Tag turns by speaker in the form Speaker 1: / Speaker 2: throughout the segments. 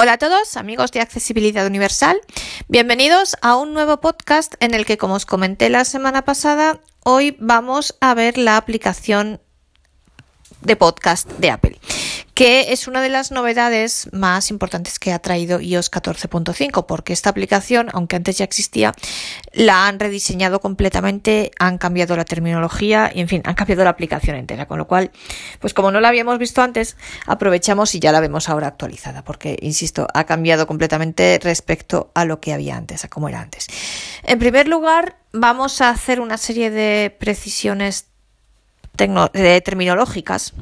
Speaker 1: Hola a todos, amigos de Accesibilidad Universal. Bienvenidos a un nuevo podcast en el que, como os comenté la semana pasada, hoy vamos a ver la aplicación de podcast de Apple que es una de las novedades más importantes que ha traído iOS 14.5, porque esta aplicación, aunque antes ya existía, la han rediseñado completamente, han cambiado la terminología y, en fin, han cambiado la aplicación entera, con lo cual, pues como no la habíamos visto antes, aprovechamos y ya la vemos ahora actualizada, porque, insisto, ha cambiado completamente respecto a lo que había antes, a cómo era antes. En primer lugar, vamos a hacer una serie de precisiones terminológicas.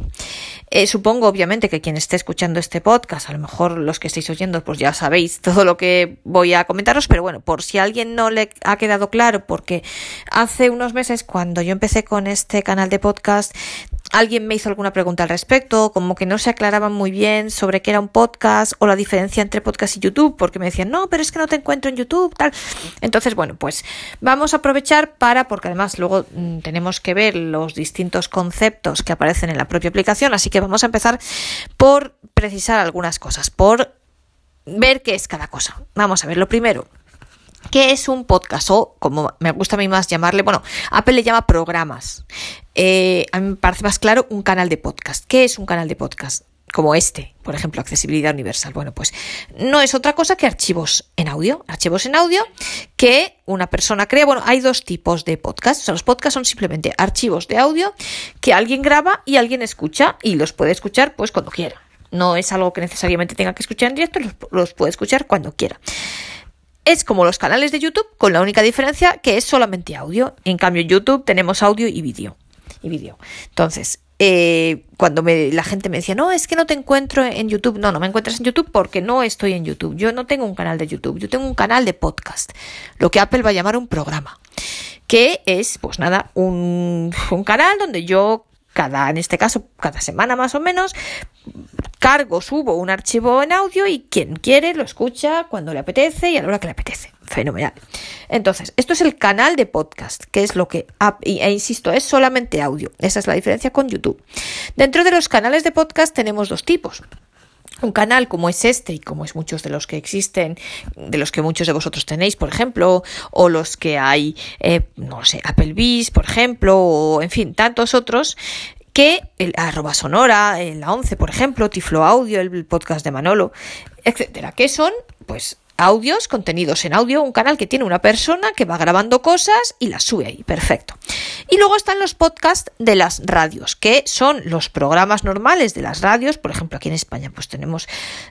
Speaker 1: Eh, supongo, obviamente, que quien esté escuchando este podcast, a lo mejor los que estéis oyendo, pues ya sabéis todo lo que voy a comentaros, pero bueno, por si a alguien no le ha quedado claro, porque hace unos meses, cuando yo empecé con este canal de podcast, alguien me hizo alguna pregunta al respecto, como que no se aclaraban muy bien sobre qué era un podcast o la diferencia entre podcast y YouTube, porque me decían, no, pero es que no te encuentro en YouTube, tal. Entonces, bueno, pues vamos a aprovechar para, porque además luego mm, tenemos que ver los distintos conceptos que aparecen en la propia aplicación, así que vamos a empezar por precisar algunas cosas, por ver qué es cada cosa. Vamos a ver, lo primero, ¿Qué es un podcast? O, como me gusta a mí más llamarle, bueno, Apple le llama programas. Eh, a mí me parece más claro un canal de podcast. ¿Qué es un canal de podcast? Como este, por ejemplo, accesibilidad universal. Bueno, pues no es otra cosa que archivos en audio. Archivos en audio que una persona crea. Bueno, hay dos tipos de podcast. O sea, los podcasts son simplemente archivos de audio que alguien graba y alguien escucha y los puede escuchar pues cuando quiera. No es algo que necesariamente tenga que escuchar en directo, los, los puede escuchar cuando quiera. Es como los canales de YouTube, con la única diferencia que es solamente audio. En cambio, en YouTube tenemos audio y vídeo. Y vídeo. Entonces, eh, cuando la gente me decía, no, es que no te encuentro en YouTube. No, no me encuentras en YouTube porque no estoy en YouTube. Yo no tengo un canal de YouTube, yo tengo un canal de podcast. Lo que Apple va a llamar un programa. Que es, pues nada, un canal donde yo cada, en este caso, cada semana más o menos, cargo, subo un archivo en audio y quien quiere lo escucha cuando le apetece y a la hora que le apetece. Fenomenal. Entonces, esto es el canal de podcast, que es lo que, e insisto, es solamente audio. Esa es la diferencia con YouTube. Dentro de los canales de podcast tenemos dos tipos. Un canal como es este y como es muchos de los que existen, de los que muchos de vosotros tenéis, por ejemplo, o los que hay, eh, no sé, Applebee's, por ejemplo, o en fin, tantos otros, que el arroba sonora, la 11, por ejemplo, Tiflo Audio, el podcast de Manolo, etcétera, que son, pues, audios, contenidos en audio, un canal que tiene una persona que va grabando cosas y las sube ahí, perfecto. Y luego están los podcasts de las radios, que son los programas normales de las radios, por ejemplo, aquí en España, pues tenemos,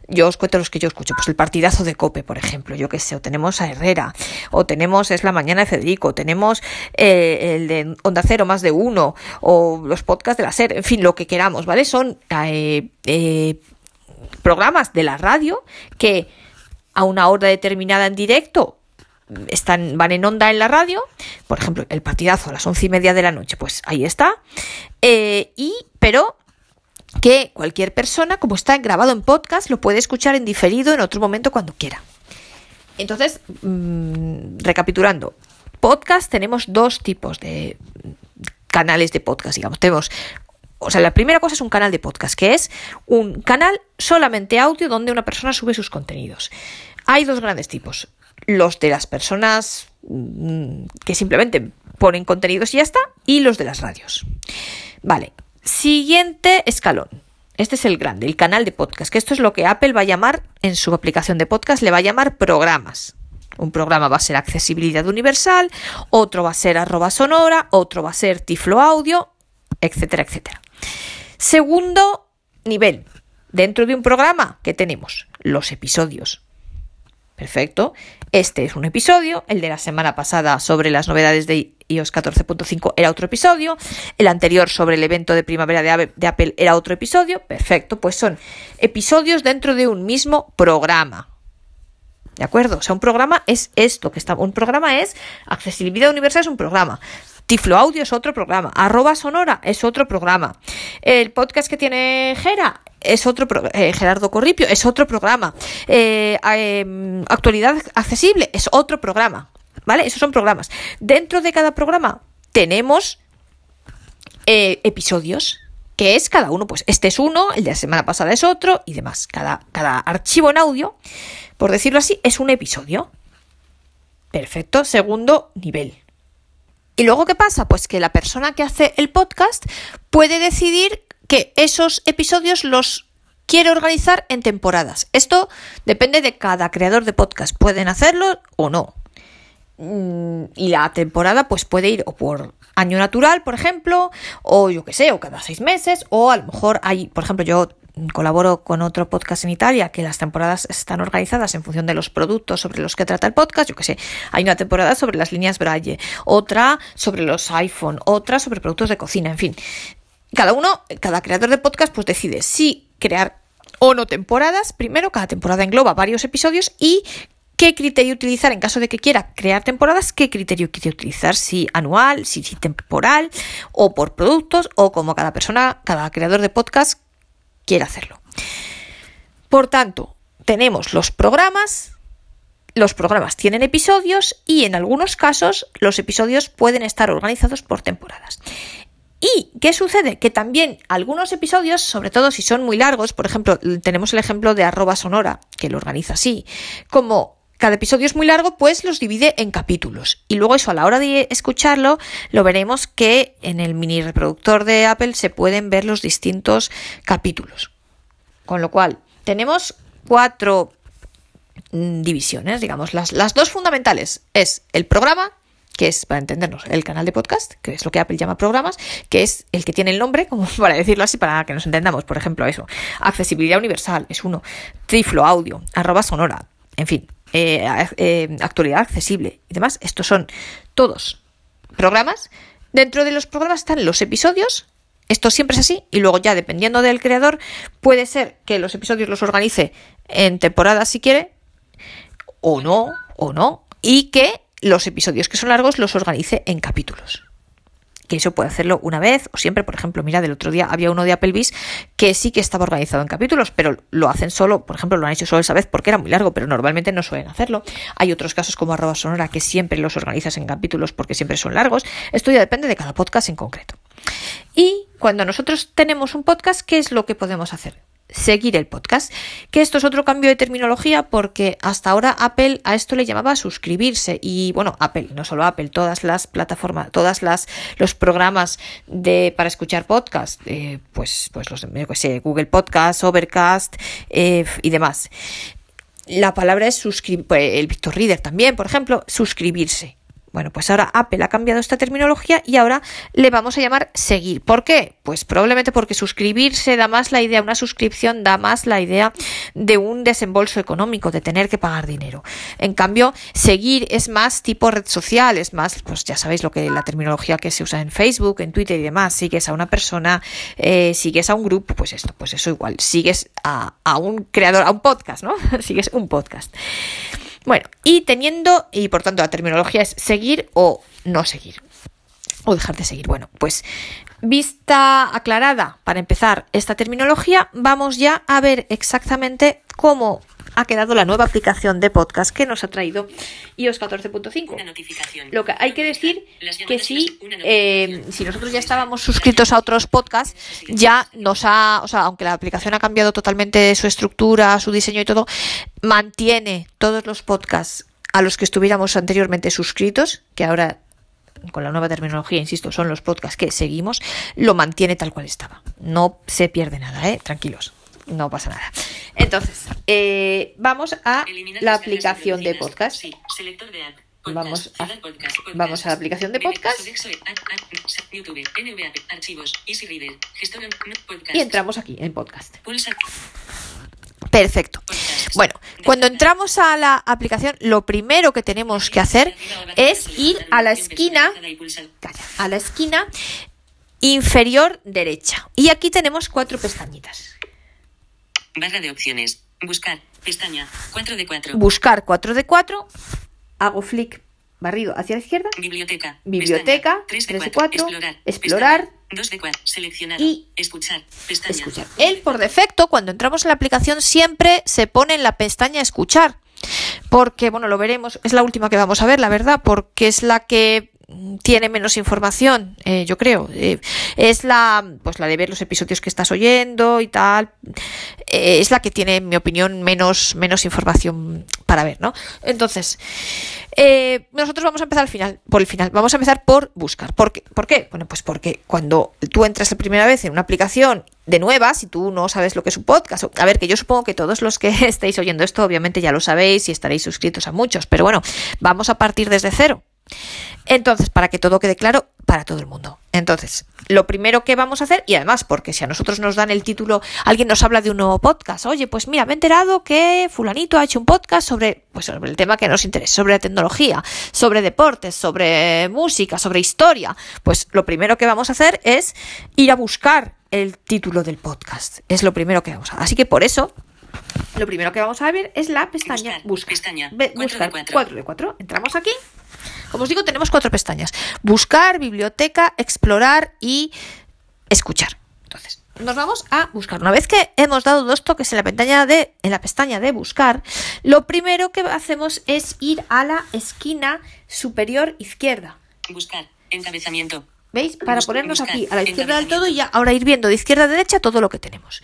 Speaker 1: yo os cuento los que yo escucho, pues el partidazo de Cope, por ejemplo, yo qué sé, o tenemos a Herrera, o tenemos Es la Mañana de Federico, tenemos eh, el de Onda Cero más de uno, o los podcasts de la SER, en fin, lo que queramos, ¿vale? Son eh, eh, programas de la radio que a una hora determinada en directo están, van en onda en la radio, por ejemplo, el partidazo a las once y media de la noche, pues ahí está. Eh, y, pero que cualquier persona, como está grabado en podcast, lo puede escuchar en diferido en otro momento cuando quiera. Entonces, mm, recapitulando, podcast tenemos dos tipos de canales de podcast, digamos. Tenemos o sea, la primera cosa es un canal de podcast, que es un canal solamente audio donde una persona sube sus contenidos. Hay dos grandes tipos. Los de las personas mm, que simplemente ponen contenidos y ya está, y los de las radios. Vale, siguiente escalón. Este es el grande, el canal de podcast, que esto es lo que Apple va a llamar en su aplicación de podcast, le va a llamar programas. Un programa va a ser accesibilidad universal, otro va a ser arroba sonora, otro va a ser tiflo audio, etcétera, etcétera. Segundo nivel, dentro de un programa que tenemos los episodios. Perfecto. Este es un episodio. El de la semana pasada sobre las novedades de iOS 14.5 era otro episodio. El anterior sobre el evento de primavera de Apple era otro episodio. Perfecto. Pues son episodios dentro de un mismo programa. ¿De acuerdo? O sea, un programa es esto que está. Un programa es accesibilidad universal es un programa. Tiflo Audio es otro programa. Arroba Sonora es otro programa. El podcast que tiene Gera es otro eh, Gerardo Corripio es otro programa. Eh, em, actualidad accesible es otro programa. ¿Vale? Esos son programas. Dentro de cada programa tenemos eh, episodios. que es cada uno, pues este es uno, el de la semana pasada es otro y demás. Cada, cada archivo en audio, por decirlo así, es un episodio. Perfecto, segundo nivel. Y luego, ¿qué pasa? Pues que la persona que hace el podcast puede decidir que esos episodios los quiere organizar en temporadas. Esto depende de cada creador de podcast. Pueden hacerlo o no. Mm, y la temporada pues puede ir o por año natural, por ejemplo, o yo qué sé, o cada seis meses, o a lo mejor hay, por ejemplo, yo colaboro con otro podcast en Italia que las temporadas están organizadas en función de los productos sobre los que trata el podcast. Yo que sé, hay una temporada sobre las líneas Braille, otra sobre los iPhone, otra sobre productos de cocina, en fin. Cada uno, cada creador de podcast, pues decide si crear o no temporadas. Primero, cada temporada engloba varios episodios y qué criterio utilizar en caso de que quiera crear temporadas, qué criterio quiere utilizar, si anual, si, temporal o por productos o como cada persona, cada creador de podcast quiere hacerlo. Por tanto, tenemos los programas, los programas tienen episodios y en algunos casos los episodios pueden estar organizados por temporadas. ¿Y qué sucede? Que también algunos episodios, sobre todo si son muy largos, por ejemplo, tenemos el ejemplo de arroba sonora, que lo organiza así, como cada episodio es muy largo, pues los divide en capítulos. Y luego eso a la hora de escucharlo, lo veremos que en el mini reproductor de Apple se pueden ver los distintos capítulos. Con lo cual, tenemos cuatro mm, divisiones, digamos. Las, las dos fundamentales es el programa, que es, para entendernos, el canal de podcast, que es lo que Apple llama programas, que es el que tiene el nombre, como para decirlo así, para que nos entendamos. Por ejemplo, eso. Accesibilidad universal es uno. Triflo audio, arroba sonora. En fin, eh, eh, actualidad accesible y demás. Estos son todos programas. Dentro de los programas están los episodios. Esto siempre es así. Y luego ya, dependiendo del creador, puede ser que los episodios los organice en temporadas si quiere, o no, o no. Y que los episodios que son largos los organice en capítulos que eso puede hacerlo una vez o siempre. Por ejemplo, mira, del otro día había uno de Applebee's que sí que estaba organizado en capítulos, pero lo hacen solo, por ejemplo, lo han hecho solo esa vez porque era muy largo, pero normalmente no suelen hacerlo. Hay otros casos como arroba sonora que siempre los organizas en capítulos porque siempre son largos. Esto ya depende de cada podcast en concreto. Y cuando nosotros tenemos un podcast, ¿qué es lo que podemos hacer? Seguir el podcast. Que esto es otro cambio de terminología porque hasta ahora Apple a esto le llamaba suscribirse y bueno, Apple, no solo Apple, todas las plataformas, todas las los programas de para escuchar podcast, eh, pues pues los sé, Google Podcast, Overcast eh, y demás. La palabra es suscribir, pues, el Victor Reader también, por ejemplo, suscribirse. Bueno, pues ahora Apple ha cambiado esta terminología y ahora le vamos a llamar seguir. ¿Por qué? Pues probablemente porque suscribirse da más la idea, una suscripción da más la idea de un desembolso económico, de tener que pagar dinero. En cambio, seguir es más tipo red social, es más, pues ya sabéis lo que la terminología que se usa en Facebook, en Twitter y demás. Sigues a una persona, eh, sigues a un grupo, pues esto, pues eso igual. Sigues a, a un creador, a un podcast, ¿no? sigues un podcast. Bueno, y teniendo, y por tanto la terminología es seguir o no seguir. O dejar de seguir. Bueno, pues vista aclarada para empezar esta terminología, vamos ya a ver exactamente cómo ha quedado la nueva aplicación de podcast que nos ha traído iOS 14.5. Lo que hay que decir que sí, eh, si nosotros ya estábamos suscritos a otros podcasts, ya nos ha, o sea, aunque la aplicación ha cambiado totalmente su estructura, su diseño y todo, mantiene todos los podcasts a los que estuviéramos anteriormente suscritos, que ahora con la nueva terminología, insisto, son los podcasts que seguimos, lo mantiene tal cual estaba. No se pierde nada, ¿eh? Tranquilos no pasa nada. Entonces, eh, vamos a la aplicación de podcast. Vamos a, vamos a la aplicación de podcast. Y entramos aquí en podcast. Perfecto. Bueno, cuando entramos a la aplicación, lo primero que tenemos que hacer es ir a la esquina, a la esquina inferior derecha. Y aquí tenemos cuatro pestañitas.
Speaker 2: Barra de opciones. Buscar. Pestaña. 4 de 4.
Speaker 1: Buscar 4 de 4. Hago flick barrido hacia la izquierda.
Speaker 2: Biblioteca.
Speaker 1: Biblioteca. 3 de 4. Explorar. explorar
Speaker 2: 2 de 4. Seleccionar.
Speaker 1: Y
Speaker 2: escuchar. Pestaña.
Speaker 1: Escuchar. Él, por defecto, cuando entramos en la aplicación, siempre se pone en la pestaña escuchar. Porque, bueno, lo veremos, es la última que vamos a ver, la verdad, porque es la que tiene menos información, eh, yo creo. Eh, es la, pues la de ver los episodios que estás oyendo y tal. Eh, es la que tiene, en mi opinión, menos, menos información para ver, ¿no? Entonces, nosotros vamos a empezar al final, por el final. Vamos a empezar por buscar. ¿Por qué? ¿Por qué? Bueno, pues porque cuando tú entras la primera vez en una aplicación de nuevas y tú no sabes lo que es un podcast. A ver, que yo supongo que todos los que estáis oyendo esto obviamente ya lo sabéis y estaréis suscritos a muchos, pero bueno, vamos a partir desde cero. Entonces, para que todo quede claro para todo el mundo. Entonces, lo primero que vamos a hacer, y además, porque si a nosotros nos dan el título, alguien nos habla de un nuevo podcast, oye, pues mira, me he enterado que fulanito ha hecho un podcast sobre, pues sobre el tema que nos interesa, sobre tecnología, sobre deportes, sobre música, sobre historia. Pues lo primero que vamos a hacer es ir a buscar el título del podcast. Es lo primero que vamos a hacer. Así que por eso, lo primero que vamos a ver es la pestaña Buscar.
Speaker 2: Pestaña,
Speaker 1: buscar
Speaker 2: 4 de 4.
Speaker 1: 4 de 4. Entramos aquí. Como os digo, tenemos cuatro pestañas. Buscar, biblioteca, explorar y escuchar. Entonces, nos vamos a buscar. Una vez que hemos dado dos toques en la pestaña de, en la pestaña de buscar, lo primero que hacemos es ir a la esquina superior izquierda.
Speaker 2: Buscar. Encabezamiento.
Speaker 1: ¿Veis? Para
Speaker 2: Buscar,
Speaker 1: ponernos
Speaker 2: buscar,
Speaker 1: aquí a la izquierda del todo y ya ahora ir viendo de izquierda a derecha todo lo que tenemos.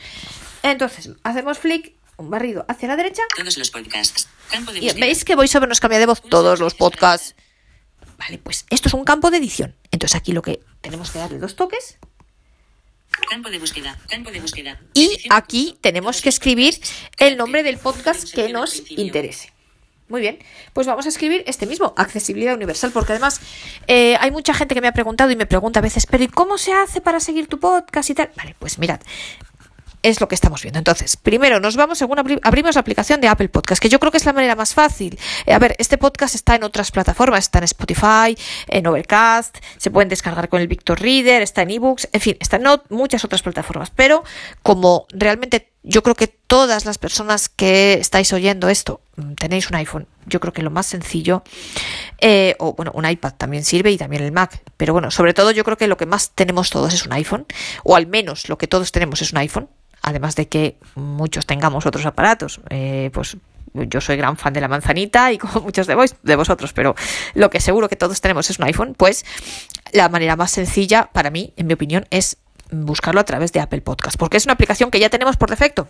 Speaker 1: Entonces, hacemos flick, un barrido hacia la derecha
Speaker 2: Todos los podcasts. Campo de
Speaker 1: y veis que VoiceOver nos cambia de voz todos los podcasts. Vale, pues esto es un campo de edición. Entonces aquí lo que tenemos que darle dos toques
Speaker 2: Campo de búsqueda. Campo de búsqueda.
Speaker 1: y aquí tenemos que escribir el nombre del podcast que nos interese. Muy bien, pues vamos a escribir este mismo, accesibilidad universal, porque además eh, hay mucha gente que me ha preguntado y me pregunta a veces, pero ¿y cómo se hace para seguir tu podcast y tal? Vale, pues mirad, es lo que estamos viendo. Entonces, primero nos vamos, según abri- abrimos la aplicación de Apple Podcast, que yo creo que es la manera más fácil. Eh, a ver, este podcast está en otras plataformas, está en Spotify, en Overcast, se pueden descargar con el Victor Reader, está en ebooks, en fin, está en muchas otras plataformas. Pero como realmente yo creo que todas las personas que estáis oyendo esto mm, tenéis un iPhone, yo creo que lo más sencillo, eh, o bueno, un iPad también sirve y también el Mac, pero bueno, sobre todo yo creo que lo que más tenemos todos es un iPhone, o al menos lo que todos tenemos es un iPhone, además de que muchos tengamos otros aparatos, eh, pues yo soy gran fan de la manzanita y como muchos de, de vosotros, pero lo que seguro que todos tenemos es un iPhone, pues la manera más sencilla para mí, en mi opinión, es buscarlo a través de Apple Podcast, porque es una aplicación que ya tenemos por defecto.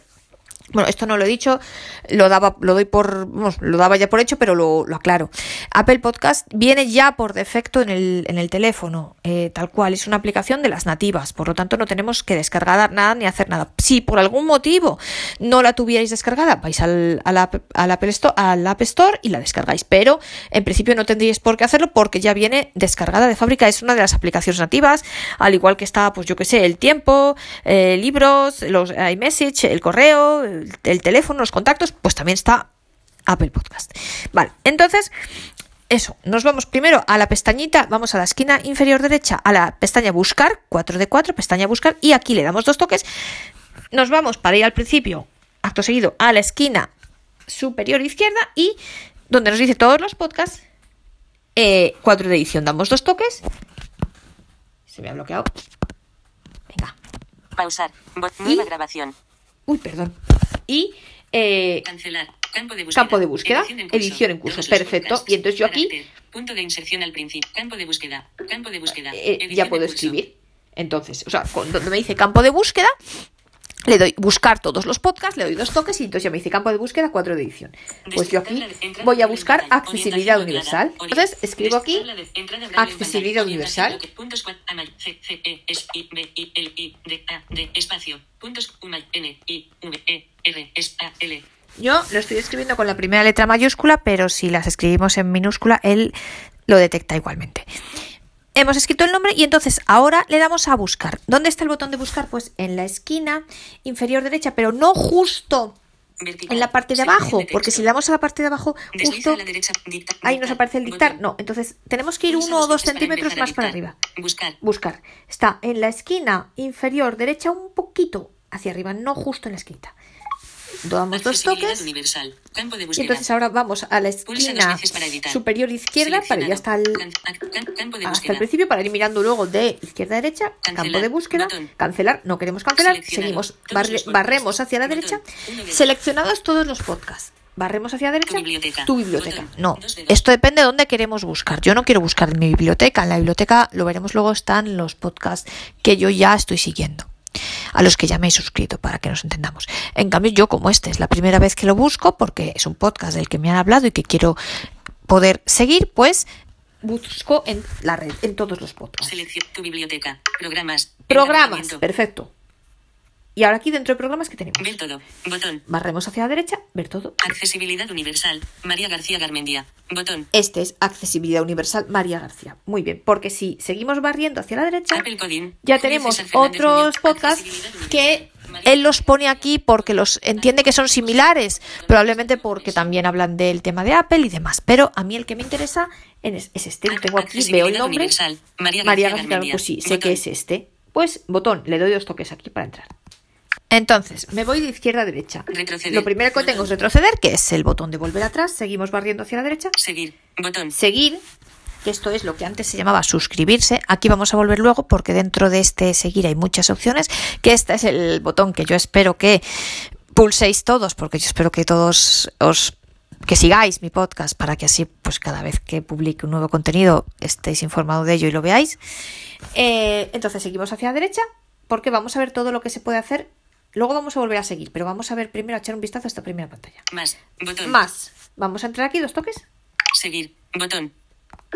Speaker 1: Bueno, esto no lo he dicho, lo daba, lo doy por, vamos, lo daba ya por hecho, pero lo, aclaro. Apple Podcast viene ya por defecto en el, en el teléfono, eh, tal cual, es una aplicación de las nativas, por lo tanto no tenemos que descargar nada ni hacer nada. Si por algún motivo no la tuvierais descargada, vais al, al, App, Apple Store, al App Store y la descargáis, pero en principio no tendríais por qué hacerlo porque ya viene descargada de fábrica, es una de las aplicaciones nativas, al igual que está, pues yo que sé, el tiempo, eh, libros, los iMessage, el correo, el, el teléfono, los contactos, pues también está Apple Podcast. Vale, entonces, eso, nos vamos primero a la pestañita, vamos a la esquina inferior derecha, a la pestaña buscar, 4 de 4, pestaña buscar, y aquí le damos dos toques. Nos vamos para ir al principio, acto seguido, a la esquina superior izquierda y donde nos dice todos los podcasts, eh, 4 de edición, damos dos toques. Se me ha bloqueado. Venga.
Speaker 2: Pausar. Bot- Nueva
Speaker 1: Y-
Speaker 2: grabación.
Speaker 1: Uy, perdón. Y eh,
Speaker 2: Cancelar. Campo de búsqueda.
Speaker 1: Campo de búsqueda,
Speaker 2: Edición en curso.
Speaker 1: edición en curso,
Speaker 2: Todos los
Speaker 1: perfecto.
Speaker 2: podcasts.
Speaker 1: Y entonces yo aquí-.
Speaker 2: Punto de inserción al principio. Campo de búsqueda. Campo de búsqueda.
Speaker 1: eh, ya puedo escribir. Entonces, o sea, donde me dice campo de búsqueda, le doy buscar todos los podcasts, le doy dos toques y entonces ya me dice campo de búsqueda, 4 de edición. Pues yo aquí voy a buscar accesibilidad universal. Entonces escribo aquí accesibilidad universal.
Speaker 2: Espacio. Puntos N, I, V, E, A, L.
Speaker 1: Yo lo estoy escribiendo con la primera letra mayúscula, pero si las escribimos en minúscula, él lo detecta igualmente. Hemos escrito el nombre y entonces ahora le damos a buscar. ¿Dónde está el botón de buscar? Pues en la esquina inferior derecha, pero no justo
Speaker 2: Vertical.
Speaker 1: en la parte de abajo,
Speaker 2: de
Speaker 1: porque si le damos a la parte de abajo, justo
Speaker 2: a la derecha. Dicta-
Speaker 1: ahí nos aparece el dictar. No, entonces tenemos que ir uno o dos centímetros más para arriba.
Speaker 2: Buscar.
Speaker 1: Buscar. Está en la esquina inferior derecha, un poquito hacia arriba, no justo en la esquina. Damos dos toques.
Speaker 2: universal. Campo de
Speaker 1: Y entonces ahora vamos a la esquina superior izquierda para ir hasta el, hasta el principio para ir mirando luego de izquierda a derecha, campo de búsqueda,
Speaker 2: botón.
Speaker 1: cancelar, no queremos cancelar, seguimos, barre- barremos hacia la
Speaker 2: botón,
Speaker 1: derecha, seleccionados todos los podcasts. barremos hacia la derecha,
Speaker 2: Tu biblioteca.
Speaker 1: tu biblioteca.
Speaker 2: Botón.
Speaker 1: No, esto depende de dónde queremos buscar. Yo no quiero buscar en mi biblioteca. En la biblioteca, lo veremos luego, están los podcasts que yo ya estoy siguiendo. A los que ya me he suscrito para que nos entendamos. En cambio, yo como este es la primera vez que lo busco, porque es un podcast del que me han hablado y que quiero poder seguir, pues busco en la red, en todos los podcasts.
Speaker 2: Selección. Tu biblioteca. Programas.
Speaker 1: Programas, perfecto. Y ahora aquí dentro de programas que tenemos.
Speaker 2: Ver todo. Botón.
Speaker 1: Barremos hacia la derecha, ver todo.
Speaker 2: Accesibilidad universal. María García Garmendia. Botón.
Speaker 1: Este es Accesibilidad Universal María García. Muy bien, porque si seguimos barriendo hacia la derecha,
Speaker 2: Apple Coding.
Speaker 1: ya tenemos otros podcasts que él los pone aquí porque los entiende que son similares, probablemente porque también hablan del tema de Apple y demás. Pero a mí el que me interesa es, es este, lo tengo aquí, veo el nombre.
Speaker 2: María
Speaker 1: María
Speaker 2: García
Speaker 1: García,
Speaker 2: Garmendia.
Speaker 1: pues sí, sé que es este. Pues botón, le doy dos toques aquí para entrar. Entonces, me voy de izquierda a derecha.
Speaker 2: Retroceder.
Speaker 1: Lo primero que tengo es retroceder, que es el botón de volver atrás. Seguimos barriendo hacia la derecha.
Speaker 2: Seguir. Botón.
Speaker 1: Seguir, que esto es lo que antes se llamaba suscribirse. Aquí vamos a volver luego porque dentro de este seguir hay muchas opciones, que este es el botón que yo espero que pulséis todos, porque yo espero que todos os que sigáis mi podcast para que así pues cada vez que publique un nuevo contenido estéis informados de ello y lo veáis. Eh, entonces seguimos hacia la derecha porque vamos a ver todo lo que se puede hacer. Luego vamos a volver a seguir, pero vamos a ver primero a echar un vistazo a esta primera pantalla.
Speaker 2: Más. Botón.
Speaker 1: Más. Vamos a entrar aquí, dos toques.
Speaker 2: Seguir. Botón.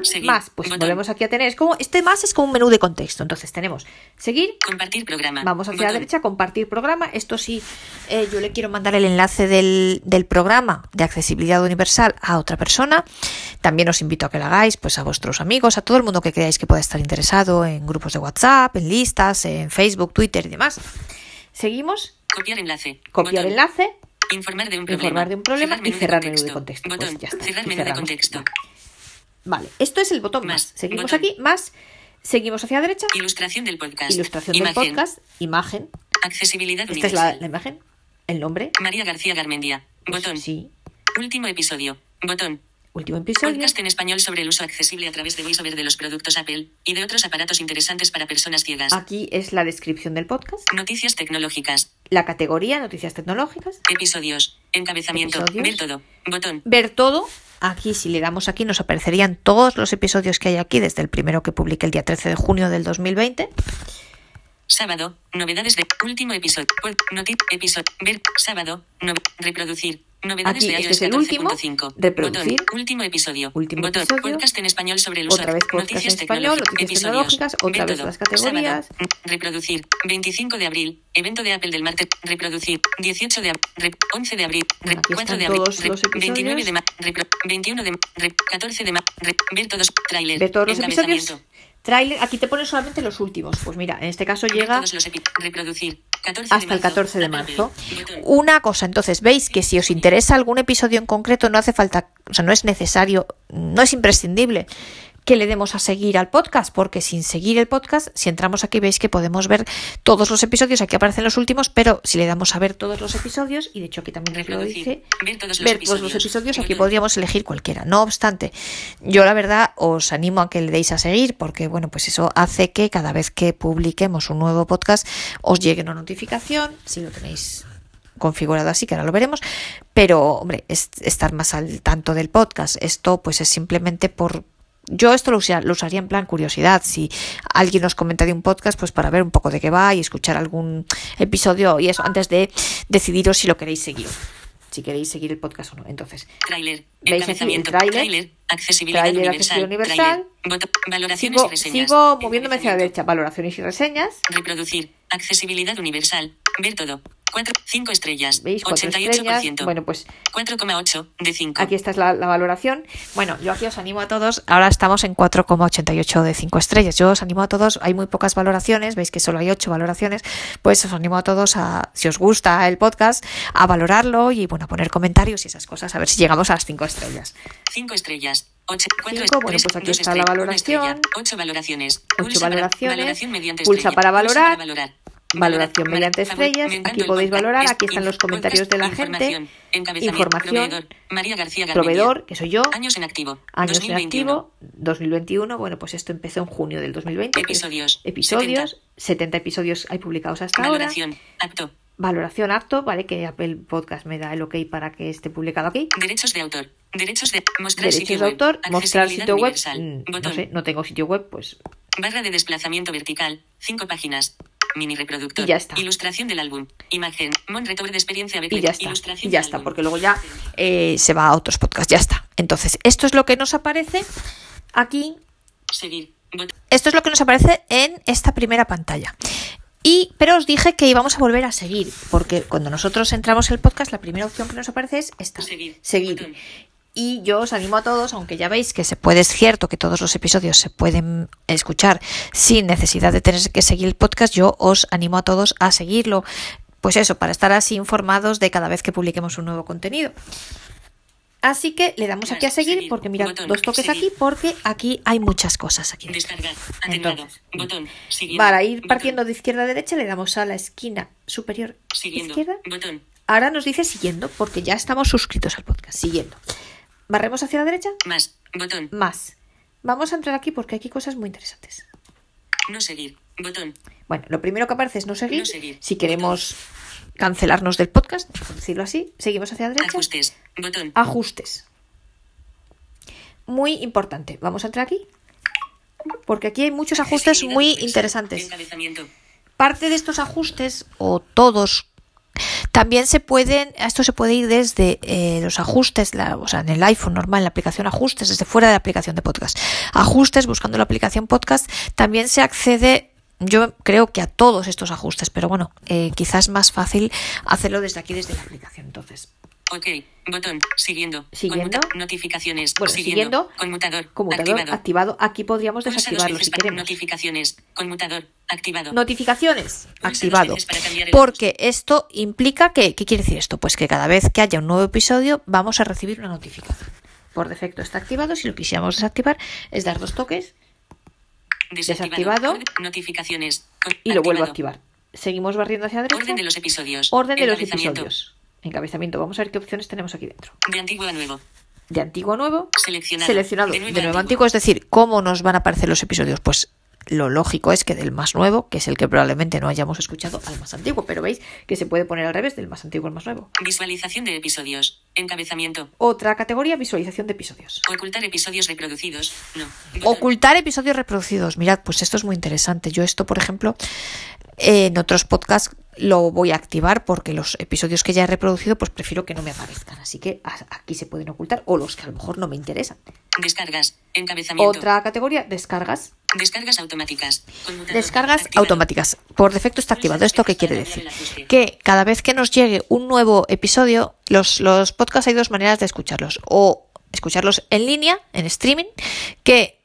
Speaker 2: Seguir.
Speaker 1: Más, pues
Speaker 2: Botón.
Speaker 1: volvemos aquí a tener. Es como, este más es como un menú de contexto. Entonces tenemos seguir,
Speaker 2: Compartir programa.
Speaker 1: vamos hacia la derecha, compartir programa. Esto sí, eh, yo le quiero mandar el enlace del, del programa de accesibilidad universal a otra persona. También os invito a que lo hagáis, pues a vuestros amigos, a todo el mundo que creáis que pueda estar interesado en grupos de WhatsApp, en listas, en Facebook, Twitter y demás. Seguimos,
Speaker 2: Copiar enlace.
Speaker 1: copiar
Speaker 2: Botón.
Speaker 1: enlace.
Speaker 2: Informar de un problema.
Speaker 1: Informar de un problema y cerrar menú de
Speaker 2: contexto.
Speaker 1: contexto. Pues ya está,
Speaker 2: Cerrar menú de contexto.
Speaker 1: Vale, esto es el botón más.
Speaker 2: Más,
Speaker 1: Seguimos
Speaker 2: botón.
Speaker 1: aquí, más. Seguimos hacia la derecha.
Speaker 2: Ilustración del podcast.
Speaker 1: Ilustración
Speaker 2: Imagen.
Speaker 1: del podcast, imagen.
Speaker 2: Accesibilidad
Speaker 1: Esta es la,
Speaker 2: universal.
Speaker 1: la imagen, el nombre.
Speaker 2: María García Garmendia. Botón.
Speaker 1: Sí.
Speaker 2: Último episodio. Botón.
Speaker 1: Último episodio.
Speaker 2: Podcast en español sobre el uso accesible a través de VoiceOver de los productos Apple y de otros aparatos interesantes para personas ciegas.
Speaker 1: Aquí es la descripción del podcast.
Speaker 2: Noticias tecnológicas.
Speaker 1: La categoría, noticias tecnológicas.
Speaker 2: Episodios. Encabezamiento.
Speaker 1: Episodios.
Speaker 2: Ver todo. Botón.
Speaker 1: Ver todo. Aquí, si le damos aquí, nos aparecerían todos los episodios que hay aquí, desde el primero que publiqué el día 13 de junio del 2020.
Speaker 2: Sábado. Novedades de último episodio. Pod- Noti episodio. Ver. Sábado. No, reproducir. Novedades
Speaker 1: Aquí,
Speaker 2: de
Speaker 1: este
Speaker 2: iOS
Speaker 1: es el último.
Speaker 2: 14.5.
Speaker 1: Reproducir.
Speaker 2: Botón. Último episodio.
Speaker 1: Último
Speaker 2: Botón.
Speaker 1: episodio.
Speaker 2: Podcast en español sobre el uso
Speaker 1: Otra vez podcast
Speaker 2: noticias
Speaker 1: en español, noticias tecnológicas, otra vez las categorías.
Speaker 2: Sábado. Reproducir. 25 de abril. Evento de Apple del martes. Reproducir. 18 de abril. 11 de abril.
Speaker 1: Bueno, aquí
Speaker 2: 4
Speaker 1: están
Speaker 2: de abril.
Speaker 1: todos los
Speaker 2: 29 de marzo. 21 de marzo. 14 de marzo. Ver todos. Trailer.
Speaker 1: Ver todos los episodios. Trailer, aquí te ponen solamente los últimos. Pues mira, en este caso llega
Speaker 2: todos los epi- Reproducir. 14 de
Speaker 1: hasta el
Speaker 2: marzo.
Speaker 1: 14 de marzo. Una cosa, entonces, veis que si os interesa algún episodio en concreto, no hace falta, o sea, no es necesario, no es imprescindible que le demos a seguir al podcast, porque sin seguir el podcast, si entramos aquí veis que podemos ver todos los episodios, aquí aparecen los últimos, pero si le damos a ver todos los episodios, y de hecho aquí también nos lo dice,
Speaker 2: Ver todos los
Speaker 1: ver todos los
Speaker 2: episodios.
Speaker 1: episodios, aquí podríamos elegir cualquiera. No obstante, yo la verdad os animo a que le deis a seguir, porque bueno, pues eso hace que cada vez que publiquemos un nuevo podcast os llegue una notificación, si lo tenéis configurado así, que ahora lo veremos, pero hombre, es estar más al tanto del podcast. Esto pues es simplemente por yo esto lo, usa- lo usaría en plan curiosidad. Si alguien nos comenta de un podcast, pues para ver un poco de qué va y escuchar algún episodio y eso antes de decidiros si lo queréis seguir. Si queréis seguir el podcast o no. Entonces,
Speaker 2: Tráiler.
Speaker 1: ¿Veis aquí el tráiler?
Speaker 2: Accesibilidad
Speaker 1: Tráiler,
Speaker 2: universal.
Speaker 1: accesibilidad universal.
Speaker 2: Tráiler. Botón. Valoraciones
Speaker 1: sigo,
Speaker 2: y reseñas.
Speaker 1: sigo moviéndome hacia la derecha. Valoraciones y reseñas.
Speaker 2: Reproducir. Accesibilidad universal. Ver todo. 4, 5 estrellas.
Speaker 1: ¿Veis? Cuatro
Speaker 2: 88%.
Speaker 1: estrellas. Bueno, pues
Speaker 2: 4,8 de 5.
Speaker 1: Aquí está la, la valoración. Bueno, yo aquí os animo a todos. Ahora estamos en 4,88 de 5 estrellas. Yo os animo a todos. Hay muy pocas valoraciones. Veis que solo hay 8 valoraciones. Pues os animo a todos a, si os gusta el podcast, a valorarlo y bueno, a poner comentarios y esas cosas. A ver si llegamos a las 5 estrellas.
Speaker 2: 5 estrellas. 8, 4
Speaker 1: Cinco, bueno, pues aquí está la valoración.
Speaker 2: 8 valoraciones.
Speaker 1: Ocho
Speaker 2: Pulsa para-
Speaker 1: valoraciones.
Speaker 2: valoración mediante
Speaker 1: Pulsa para valorar. Valoración mediante estrellas. Aquí podéis valorar. Aquí están los comentarios de la gente.
Speaker 2: información, proveedor,
Speaker 1: que soy yo.
Speaker 2: Años en activo.
Speaker 1: Años
Speaker 2: 2021.
Speaker 1: en activo, 2021. Bueno, pues esto empezó en junio del 2020.
Speaker 2: Episodios.
Speaker 1: Episodios, 70, episodios hay publicados hasta ahora.
Speaker 2: Valoración. Apto.
Speaker 1: Valoración acto, ¿vale? Que Apple Podcast me da el ok para que esté publicado aquí.
Speaker 2: Derechos de autor. Derechos de mostrar
Speaker 1: Derechos
Speaker 2: sitio
Speaker 1: de
Speaker 2: web.
Speaker 1: autor, mostrar
Speaker 2: Accesibilidad
Speaker 1: sitio web. mm, No sé, no tengo sitio web, pues
Speaker 2: Barra de desplazamiento vertical. 5 páginas. Mini reproductor.
Speaker 1: Y ya está.
Speaker 2: Ilustración del álbum. Imagen. Mon retor de experiencia
Speaker 1: y ya está.
Speaker 2: Ilustración
Speaker 1: Y ya está, porque luego ya eh, se va a otros podcasts, ya está. Entonces, esto es lo que nos aparece aquí
Speaker 2: Seguir.
Speaker 1: Esto es lo que nos aparece en esta primera pantalla. Y, pero os dije que íbamos a volver a seguir, porque cuando nosotros entramos en el podcast, la primera opción que nos aparece es esta,
Speaker 2: Seguir.
Speaker 1: seguir. Y yo os animo a todos, aunque ya veis que se puede, es cierto que todos los episodios se pueden escuchar sin necesidad de tener que seguir el podcast, yo os animo a todos a seguirlo. Pues eso, para estar así informados de cada vez que publiquemos un nuevo contenido. Así que le damos aquí a seguir, porque mirad,
Speaker 2: Botón.
Speaker 1: dos toques
Speaker 2: Seguir.
Speaker 1: aquí, porque aquí hay muchas cosas aquí.
Speaker 2: Descargar.
Speaker 1: Entonces,
Speaker 2: Botón.
Speaker 1: Para ir
Speaker 2: Botón.
Speaker 1: partiendo de izquierda a derecha, le damos a la esquina superior
Speaker 2: Siguiendo.
Speaker 1: izquierda. Ahora nos dice siguiendo, porque ya estamos suscritos al podcast. Siguiendo. Barremos hacia la derecha,
Speaker 2: Más. Botón.
Speaker 1: más. Vamos a entrar aquí porque aquí hay cosas muy interesantes.
Speaker 2: No seguir. Botón.
Speaker 1: Bueno, lo primero que aparece es no seguir.
Speaker 2: No seguir.
Speaker 1: Si queremos cancelarnos del podcast, por decirlo así, seguimos hacia la derecha.
Speaker 2: Ajustes. Botón.
Speaker 1: Ajustes. Muy importante. Vamos a entrar aquí. Porque aquí hay muchos ajustes muy interesantes. Parte de estos ajustes o todos también se pueden esto se puede ir desde eh, los ajustes la- o sea en el iPhone normal en la aplicación ajustes desde fuera de la aplicación de podcast. Ajustes buscando la aplicación podcast también se accede yo creo que a todos estos ajustes pero bueno eh, quizás más fácil hacerlo desde aquí desde la aplicación entonces
Speaker 2: Ok. Botón. Siguiendo.
Speaker 1: Siguiendo.
Speaker 2: Notificaciones.
Speaker 1: Bueno,
Speaker 2: siguiendo. Conmutador.
Speaker 1: conmutador
Speaker 2: activado.
Speaker 1: activado aquí podríamos desactivarlo si queremos
Speaker 2: Notificaciones. Conmutador. Activado.
Speaker 1: Notificaciones, activado. Porque esto implica que, ¿qué quiere decir esto? Pues que cada vez que haya un nuevo episodio vamos a recibir una notificación. Por defecto está activado, si lo quisiéramos desactivar es dar dos toques desactivado.
Speaker 2: Orden- Notificaciones.
Speaker 1: Y lo vuelvo a activar. Seguimos barriendo hacia la derecha.
Speaker 2: Orden de los episodios.
Speaker 1: Orden de los episodios. Encabezamiento. Vamos a ver qué opciones tenemos aquí dentro.
Speaker 2: De antiguo a nuevo.
Speaker 1: De antiguo a nuevo.
Speaker 2: Seleccionado.
Speaker 1: Seleccionado.
Speaker 2: De
Speaker 1: De
Speaker 2: nuevo
Speaker 1: nuevo,
Speaker 2: a
Speaker 1: a antiguo, es decir, cómo nos van a aparecer los episodios. Pues lo lógico es que del más nuevo, que es el que probablemente no hayamos escuchado, al más antiguo. Pero veis que se puede poner al revés, del más antiguo al más nuevo.
Speaker 2: Visualización de episodios. Encabezamiento.
Speaker 1: Otra categoría, visualización de episodios.
Speaker 2: Ocultar episodios reproducidos. No.
Speaker 1: Ocultar episodios reproducidos. Mirad, pues esto es muy interesante. Yo esto, por ejemplo, en otros podcasts lo voy a activar porque los episodios que ya he reproducido, pues prefiero que no me aparezcan. Así que aquí se pueden ocultar o los que a lo mejor no me interesan.
Speaker 2: Descargas. Encabezamiento.
Speaker 1: Otra categoría, descargas.
Speaker 2: Descargas automáticas.
Speaker 1: Descargas
Speaker 2: Activado.
Speaker 1: automáticas. Por defecto está activado. ¿Esto qué quiere decir? Que cada vez que nos llegue un nuevo episodio, los, los podcasts hay dos maneras de escucharlos. O escucharlos en línea, en streaming, que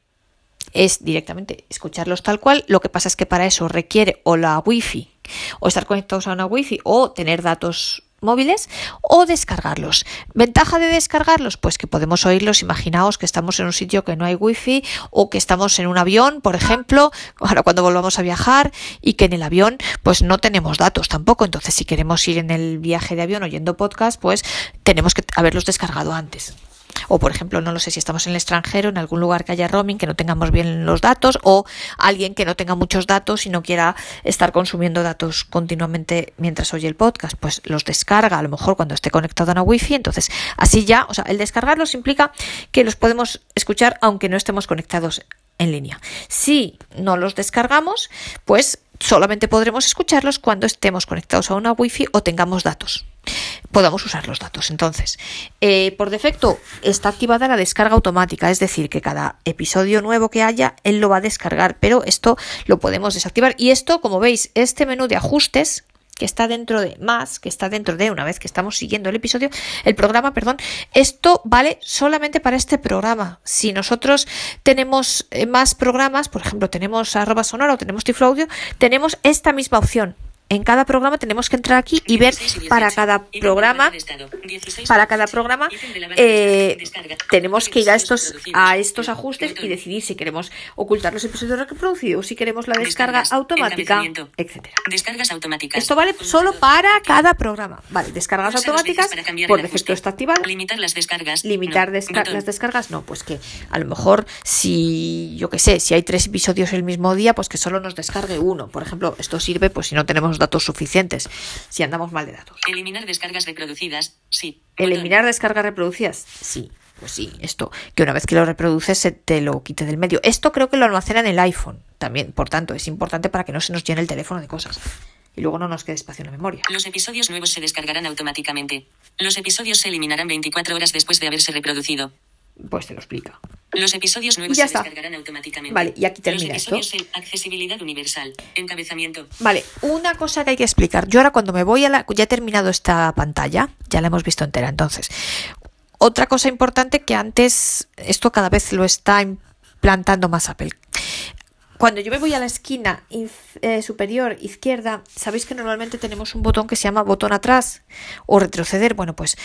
Speaker 1: es directamente escucharlos tal cual. Lo que pasa es que para eso requiere o la wifi, o estar conectados a una wifi, o tener datos móviles o descargarlos. Ventaja de descargarlos, pues que podemos oírlos, imaginaos que estamos en un sitio que no hay wifi o que estamos en un avión, por ejemplo, ahora cuando volvamos a viajar y que en el avión pues no tenemos datos tampoco, entonces si queremos ir en el viaje de avión oyendo podcast, pues tenemos que haberlos descargado antes. O, por ejemplo, no lo sé si estamos en el extranjero, en algún lugar que haya roaming, que no tengamos bien los datos, o alguien que no tenga muchos datos y no quiera estar consumiendo datos continuamente mientras oye el podcast, pues los descarga a lo mejor cuando esté conectado a una wifi. Entonces, así ya, o sea, el descargarlos implica que los podemos escuchar aunque no estemos conectados en línea. Si no los descargamos, pues solamente podremos escucharlos cuando estemos conectados a una wifi o tengamos datos podamos usar los datos. Entonces, eh, por defecto está activada la descarga automática, es decir, que cada episodio nuevo que haya, él lo va a descargar, pero esto lo podemos desactivar. Y esto, como veis, este menú de ajustes que está dentro de más, que está dentro de una vez que estamos siguiendo el episodio, el programa, perdón, esto vale solamente para este programa. Si nosotros tenemos eh, más programas, por ejemplo, tenemos arroba sonora o tenemos tiflo audio, tenemos esta misma opción. En cada programa tenemos que entrar aquí y ver
Speaker 2: 16 y
Speaker 1: para
Speaker 2: 18.
Speaker 1: cada programa
Speaker 2: barra de estado. 16
Speaker 1: para cada
Speaker 2: 18.
Speaker 1: programa eh, tenemos que ir a estos a estos ajustes y decidir si queremos ocultar los episodios reproducidos, si queremos la descarga automática, etcétera.
Speaker 2: Descargas automáticas.
Speaker 1: Esto vale solo para cada programa. Vale, descargas automáticas, por defecto está activado.
Speaker 2: Limitar las descargas.
Speaker 1: Limitar
Speaker 2: No.
Speaker 1: desca- las descargas, no, pues que a lo mejor si, yo qué sé, si hay tres episodios el mismo día, pues que solo nos descargue uno. Por ejemplo, esto sirve pues si no tenemos datos suficientes si andamos mal de datos.
Speaker 2: Eliminar descargas reproducidas. Sí.
Speaker 1: Eliminar descargas reproducidas. Sí. Pues sí, esto, que una vez que lo reproduces se te lo quite del medio. Esto creo que lo almacena en el iPhone también, por tanto, es importante para que no se nos llene el teléfono de cosas y luego no nos quede espacio en la memoria.
Speaker 2: Los episodios nuevos se descargarán automáticamente. Los episodios se eliminarán 24 horas después de haberse reproducido.
Speaker 1: Pues te lo explica.
Speaker 2: Los episodios nuevos
Speaker 1: Ya
Speaker 2: se
Speaker 1: está.
Speaker 2: descargarán automáticamente.
Speaker 1: Vale, y aquí
Speaker 2: Los
Speaker 1: termina esto.
Speaker 2: episodios en accesibilidad universal. Encabezamiento.
Speaker 1: Vale, una cosa que hay que explicar. Yo ahora cuando me voy a la... Ya he terminado esta pantalla, ya la hemos visto entera entonces. Otra cosa importante que antes, esto cada vez lo está implantando más Apple. Cuando yo me voy a la esquina eh, superior izquierda, sabéis que normalmente tenemos un botón que se llama botón atrás o retroceder. Bueno, pues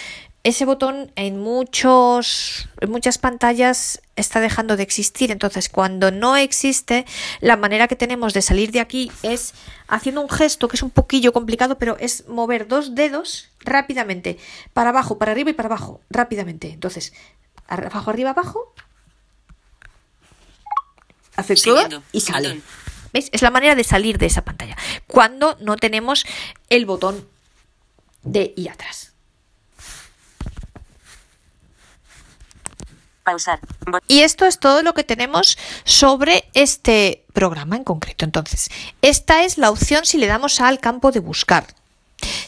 Speaker 1: ese botón en muchos en muchas pantallas está dejando de existir. Entonces, cuando no existe, la manera que tenemos de salir de aquí es haciendo un gesto que es un poquillo complicado, pero es mover dos dedos rápidamente, para abajo, para arriba y para abajo, rápidamente. Entonces, abajo, arriba, abajo, hace y sale.
Speaker 2: Botón.
Speaker 1: ¿Veis? Es la manera de salir de esa pantalla. Cuando no tenemos el botón de ir atrás.
Speaker 2: Pausar.
Speaker 1: Y esto es todo lo que tenemos sobre este programa en concreto. Entonces, esta es la opción si le damos al campo de buscar.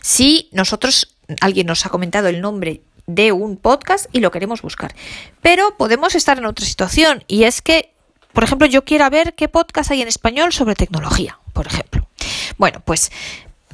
Speaker 1: Si nosotros, alguien nos ha comentado el nombre de un podcast y lo queremos buscar. Pero podemos estar en otra situación y es que, por ejemplo, yo quiero ver qué podcast hay en español sobre tecnología, por ejemplo. Bueno, pues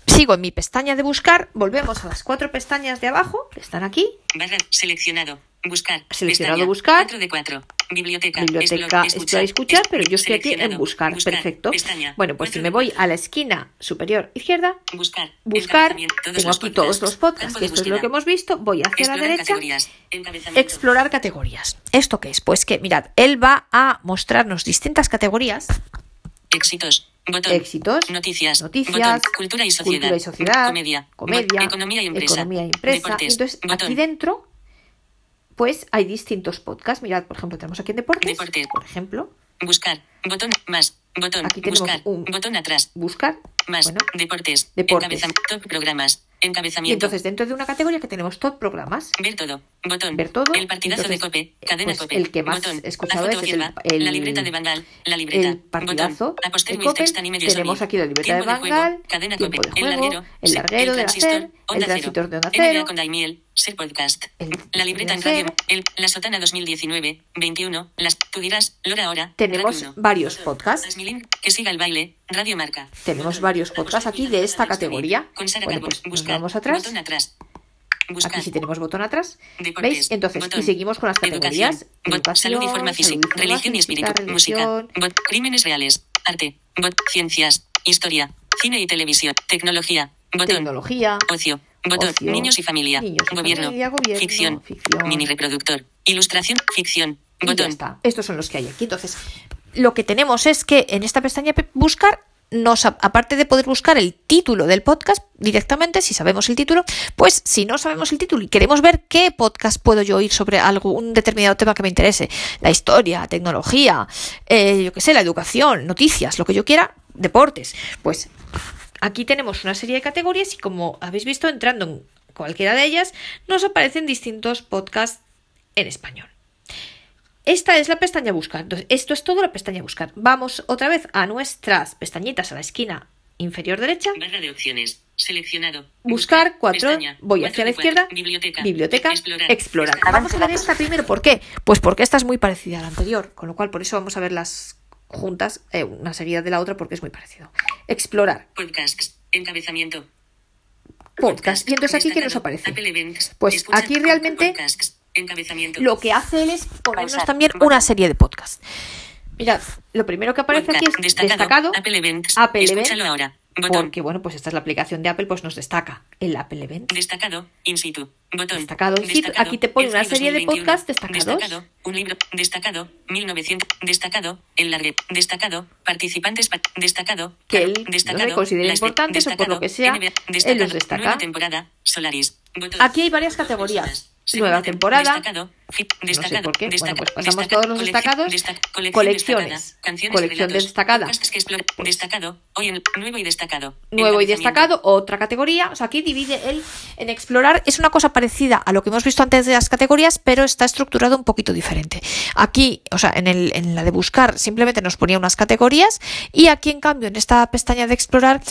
Speaker 1: sigo en mi pestaña de buscar, volvemos a las cuatro pestañas de abajo, que están aquí,
Speaker 2: Barra. Seleccionado. Buscar.
Speaker 1: Seleccionado
Speaker 2: Pestaña.
Speaker 1: buscar.
Speaker 2: 4 de 4. Biblioteca.
Speaker 1: biblioteca, escuchar,
Speaker 2: Es-
Speaker 1: pero yo estoy aquí en buscar, perfecto.
Speaker 2: Pestaña.
Speaker 1: Bueno, pues si me voy a la esquina superior izquierda,
Speaker 2: Buscar.
Speaker 1: buscar, tengo aquí todos los podcasts, que esto es lo que hemos visto, voy hacia la derecha,
Speaker 2: categorías.
Speaker 1: Explorar categorías. ¿Esto qué es? Pues que, mirad, él va a mostrarnos distintas categorías,
Speaker 2: Éxitos. Botón.
Speaker 1: éxitos,
Speaker 2: Noticias.
Speaker 1: noticias,
Speaker 2: Botón. Cultura y sociedad.
Speaker 1: cultura y sociedad,
Speaker 2: Comedia. Economía y empresa.
Speaker 1: economía y empresa.
Speaker 2: Deportes.
Speaker 1: Y entonces,
Speaker 2: Botón.
Speaker 1: aquí dentro, pues hay distintos podcasts. Mirad, por ejemplo, tenemos aquí en deportes,
Speaker 2: Deporte.
Speaker 1: por ejemplo,
Speaker 2: Buscar. Botón. Más. Botón.
Speaker 1: Aquí tenemos
Speaker 2: Buscar.
Speaker 1: un-
Speaker 2: Botón atrás.
Speaker 1: buscar,
Speaker 2: Más.
Speaker 1: bueno,
Speaker 2: Deportes.
Speaker 1: Deportes.
Speaker 2: Top programas.
Speaker 1: y
Speaker 2: Encabezamiento.
Speaker 1: entonces dentro de una categoría que tenemos top programas,
Speaker 2: Ver todo. Botón.
Speaker 1: Ver todo.
Speaker 2: El partidazo
Speaker 1: Entonces,
Speaker 2: de Cope. Cadena
Speaker 1: pues,
Speaker 2: Cope.
Speaker 1: el que más
Speaker 2: Botón.
Speaker 1: escuchado es el- el-
Speaker 2: La libreta de Bangal. La libreta.
Speaker 1: el partidazo
Speaker 2: Botón.
Speaker 1: De
Speaker 2: y Medio
Speaker 1: tenemos aquí la libreta de
Speaker 2: Cadena
Speaker 1: tiempo
Speaker 2: Cope.
Speaker 1: de
Speaker 2: El
Speaker 1: juego,
Speaker 2: larguero.
Speaker 1: el larguero de
Speaker 2: transistor,
Speaker 1: Acer, el
Speaker 2: Onda
Speaker 1: transistor de Onda Cero.
Speaker 2: Ser podcast.
Speaker 1: el
Speaker 2: La libreta en radio. El, la sotana 2019. 21. Las, tú dirás. Lora ahora.
Speaker 1: Tenemos
Speaker 2: Radio
Speaker 1: varios podcasts.
Speaker 2: Que siga el baile. Radio Marca.
Speaker 1: Tenemos varios podcasts aquí de esta categoría.
Speaker 2: Con Sara
Speaker 1: Bueno, pues nos
Speaker 2: Buscar.
Speaker 1: vamos atrás.
Speaker 2: Botón atrás.
Speaker 1: Aquí sí tenemos botón atrás.
Speaker 2: Deportes,
Speaker 1: ¿Veis? Entonces,
Speaker 2: botón.
Speaker 1: y seguimos con las categorías.
Speaker 2: Educación,
Speaker 1: Educación,
Speaker 2: salud y forma física, religión y espíritu, música, bot, crímenes reales, arte, bot, ciencias, historia, cine y televisión, tecnología, botón,
Speaker 1: tecnología,
Speaker 2: ocio, botón,
Speaker 1: ocio,
Speaker 2: niños y familia,
Speaker 1: niños y
Speaker 2: gobierno,
Speaker 1: familia, gobierno,
Speaker 2: ficción,
Speaker 1: ficción.
Speaker 2: mini reproductor, ilustración, ficción,
Speaker 1: y ya
Speaker 2: botón,
Speaker 1: está. Estos son los que hay aquí. Entonces, lo que tenemos es que en esta pestaña pe- buscar nos, aparte de poder buscar el título del podcast directamente, si sabemos el título, pues si no sabemos el título y queremos ver qué podcast puedo yo oír sobre algo, un determinado tema que me interese, la historia, tecnología, eh, yo qué sé, la educación, noticias, lo que yo quiera, deportes, pues aquí tenemos una serie de categorías y como habéis visto, entrando en cualquiera de ellas, nos aparecen distintos podcasts en español. Esta es la pestaña buscar. Entonces, esto es todo la pestaña buscar. Vamos otra vez a nuestras pestañitas a la esquina inferior derecha.
Speaker 2: barra de opciones, seleccionado,
Speaker 1: Buscar cuatro,
Speaker 2: pestaña,
Speaker 1: voy
Speaker 2: cuatro
Speaker 1: hacia la
Speaker 2: cuatro,
Speaker 1: izquierda,
Speaker 2: biblioteca,
Speaker 1: biblioteca,
Speaker 2: explorar,
Speaker 1: explorar. Vamos a ver esta primero, ¿por qué? Pues porque esta es muy parecida a la anterior, con lo cual por eso vamos a verlas juntas, eh, una seguida de la otra, porque es muy parecido. Explorar,
Speaker 2: podcasts, encabezamiento,
Speaker 1: podcast. Y entonces aquí, ¿qué nos aparece? Pues aquí realmente. Lo que hace él es ponernos también una serie de podcasts. Mirad, lo primero que aparece aquí es destacado,
Speaker 2: Apple Events.
Speaker 1: Apple
Speaker 2: Escúchalo
Speaker 1: Events,
Speaker 2: ahora. Botón.
Speaker 1: porque bueno, pues esta es la aplicación de Apple, pues nos destaca el Apple Event.
Speaker 2: Destacado. In situ. Botón.
Speaker 1: Destacado in situ. Aquí te pone una
Speaker 2: F 2021.
Speaker 1: serie de podcasts destacados.
Speaker 2: Destacado. Un libro. Destacado. 1900. Destacado. El largue. Destacado. Participantes. pa- destacado.
Speaker 1: Que él no
Speaker 2: destacado.
Speaker 1: le considera importantes o por lo que sea,
Speaker 2: NBA,
Speaker 1: él los destaca.
Speaker 2: Nueva temporada. Solaris. Botón.
Speaker 1: Aquí hay varias categorías. Nueva
Speaker 2: tem-
Speaker 1: temporada.
Speaker 2: Destacado.
Speaker 1: No sé por qué. Bueno, pues pasamos todos los destacados. Colecciones. Colección destacada.
Speaker 2: explora- destacado. Nuevo y destacado.
Speaker 1: nuevo y destacado, otra categoría. O sea, aquí divide él en explorar. Es una cosa parecida a lo que hemos visto antes de las categorías, pero está estructurado un poquito diferente. Aquí, o sea, en, el, en la de buscar simplemente nos ponía unas categorías y aquí, en cambio, en esta pestaña de explorar,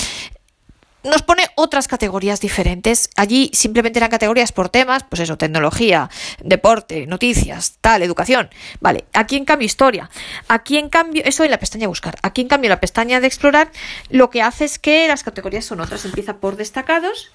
Speaker 1: nos pone otras categorías diferentes. Allí simplemente eran categorías por temas, pues eso, tecnología, deporte, noticias, tal, educación. Vale, aquí en cambio historia. Aquí en cambio, eso en la pestaña buscar. Aquí en cambio la pestaña de explorar, lo que hace es que las categorías son otras. Empieza por destacados.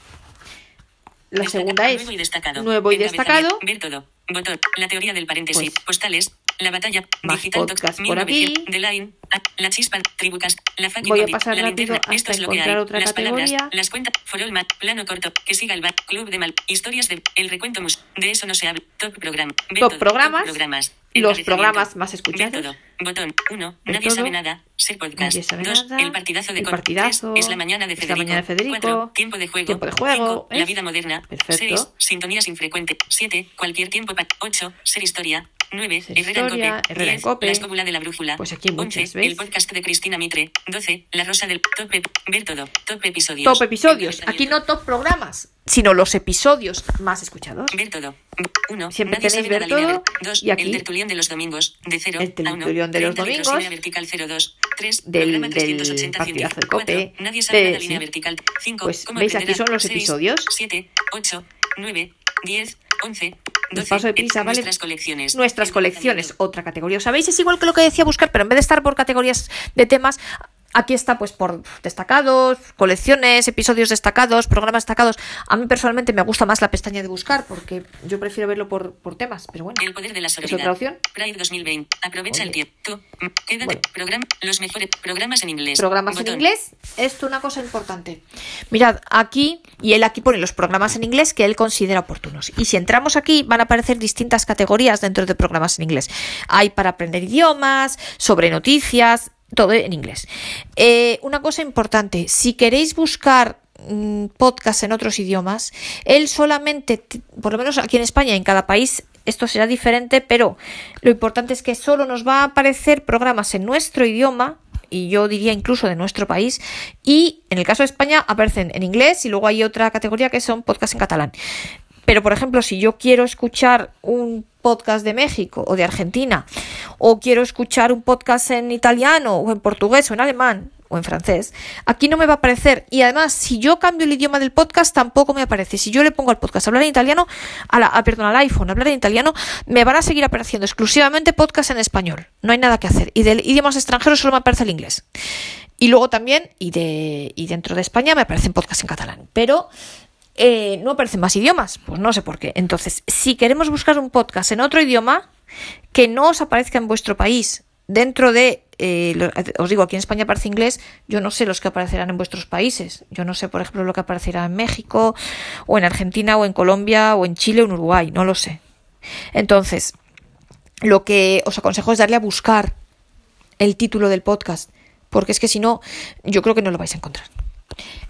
Speaker 1: La segunda es
Speaker 2: nuevo y destacado.
Speaker 1: nuevo y destacado.
Speaker 2: Ver todo. Botón. La teoría del paréntesis.
Speaker 1: Pues,
Speaker 2: postales. La batalla.
Speaker 1: más podcast por
Speaker 2: 1900,
Speaker 1: aquí.
Speaker 2: La chispa. Tribucast. La fucking
Speaker 1: Voy a pasar
Speaker 2: la
Speaker 1: rápido hasta
Speaker 2: es lo que hay.
Speaker 1: encontrar otra
Speaker 2: las palabras.
Speaker 1: categoría.
Speaker 2: Las cuentas. For all mat. Plano corto. Que siga el. Club de mal. Historias de. El recuento mus. De eso no se habla. Top program.
Speaker 1: Top programas.
Speaker 2: programas.
Speaker 1: Los programas más escuchados.
Speaker 2: Botón 1.
Speaker 1: Ver
Speaker 2: Nadie sabe nada. Ser podcast.
Speaker 1: Nadie sabe
Speaker 2: 2.
Speaker 1: nada.
Speaker 2: El partidazo de
Speaker 1: El partidazo.
Speaker 2: Es la mañana de Federico.
Speaker 1: mañana de Federico.
Speaker 2: 4. Tiempo de juego.
Speaker 1: Tiempo de juego,
Speaker 2: Cinco, La vida moderna.
Speaker 1: Perfecto.
Speaker 2: 6. Sintonías infrecuente. 7. Cualquier tiempo. 8. Ser historia. 9.
Speaker 1: Ser
Speaker 2: Herrera en
Speaker 1: historia,
Speaker 2: cope.
Speaker 1: Herrera en
Speaker 2: 10.
Speaker 1: cope.
Speaker 2: La escóbula de la brújula.
Speaker 1: Pues aquí muchas,
Speaker 2: 11.
Speaker 1: ¿ves?
Speaker 2: El podcast de Cristina Mitre. 12. La rosa del top. ep- Ver todo. Top episodios.
Speaker 1: Top episodios. Aquí no top programas, sino los episodios más escuchados.
Speaker 2: Ver todo. 1.
Speaker 1: Siempre tenéis ver todo,
Speaker 2: 2.
Speaker 1: y aquí-
Speaker 2: el tertulión de los domingos. De 0
Speaker 1: El tertulión de los domingos.
Speaker 2: vertical 02. 3.
Speaker 1: Del- del
Speaker 2: 380
Speaker 1: partidazo de
Speaker 2: 4,
Speaker 1: Cope,
Speaker 2: Nadie sabe
Speaker 1: de-
Speaker 2: la línea vertical. 5.
Speaker 1: Pues, ¿veis? Aquí son los episodios.
Speaker 2: 7. 8. 9. 10. 11.
Speaker 1: Los
Speaker 2: 12.
Speaker 1: paso de prisa, ¿vale?
Speaker 2: Nuestras colecciones.
Speaker 1: Nuestras colecciones, otra categoría. ¿Sabéis? Es igual que lo que decía buscar, pero en vez de estar por categorías de temas, aquí está pues por destacados, colecciones, episodios destacados, programas destacados. A mí personalmente me gusta más la pestaña de buscar porque yo prefiero verlo por, por temas, pero bueno.
Speaker 2: El poder de la
Speaker 1: ¿Es otra opción?
Speaker 2: Pride 2020. Aprovecha
Speaker 1: Oye.
Speaker 2: el tiempo. Tú. mm, Quédate.
Speaker 1: Bueno.
Speaker 2: Programa. Los mejores programas en inglés.
Speaker 1: Programas en inglés, esto una cosa importante. Mirad, aquí, y él aquí pone los programas en inglés que él considera oportunos. Y si entramos aquí, van a aparecer distintas categorías dentro de programas en inglés. Hay para aprender idiomas, sobre noticias, todo en inglés. Eh, una cosa importante, si queréis buscar mm, podcast en otros idiomas, él solamente, por lo menos aquí en España, en cada país esto será diferente, pero lo importante es que solo nos va a aparecer programas en nuestro idioma, y yo diría incluso de nuestro país, y en el caso de España aparecen en inglés y luego hay otra categoría que son podcasts en catalán. Pero, por ejemplo, si yo quiero escuchar un podcast de México o de Argentina, o quiero escuchar un podcast en italiano o en portugués o en alemán o en francés, aquí no me va a aparecer. Y además, si yo cambio el idioma del podcast, tampoco me aparece. Si yo le pongo al podcast hablar en italiano, a la, a- perdón, al iPhone hablar en italiano, me van a seguir apareciendo exclusivamente podcast en español. No hay nada que hacer. Y de idiomas extranjeros solo me aparece el inglés. Y luego también, y, de, y dentro de España me aparecen podcasts en catalán. Pero eh, no aparecen más idiomas. Pues no sé por qué. Entonces, si queremos buscar un podcast en otro idioma que no os aparezca en vuestro país, dentro de, eh, os digo, aquí en España aparece inglés, yo no sé los que aparecerán en vuestros países. Yo no sé, por ejemplo, lo que aparecerá en México, o en Argentina, o en Colombia, o en Chile, o en Uruguay. No lo sé. Entonces, lo que os aconsejo es darle a buscar el título del podcast, porque es que si no, yo creo que no lo vais a encontrar.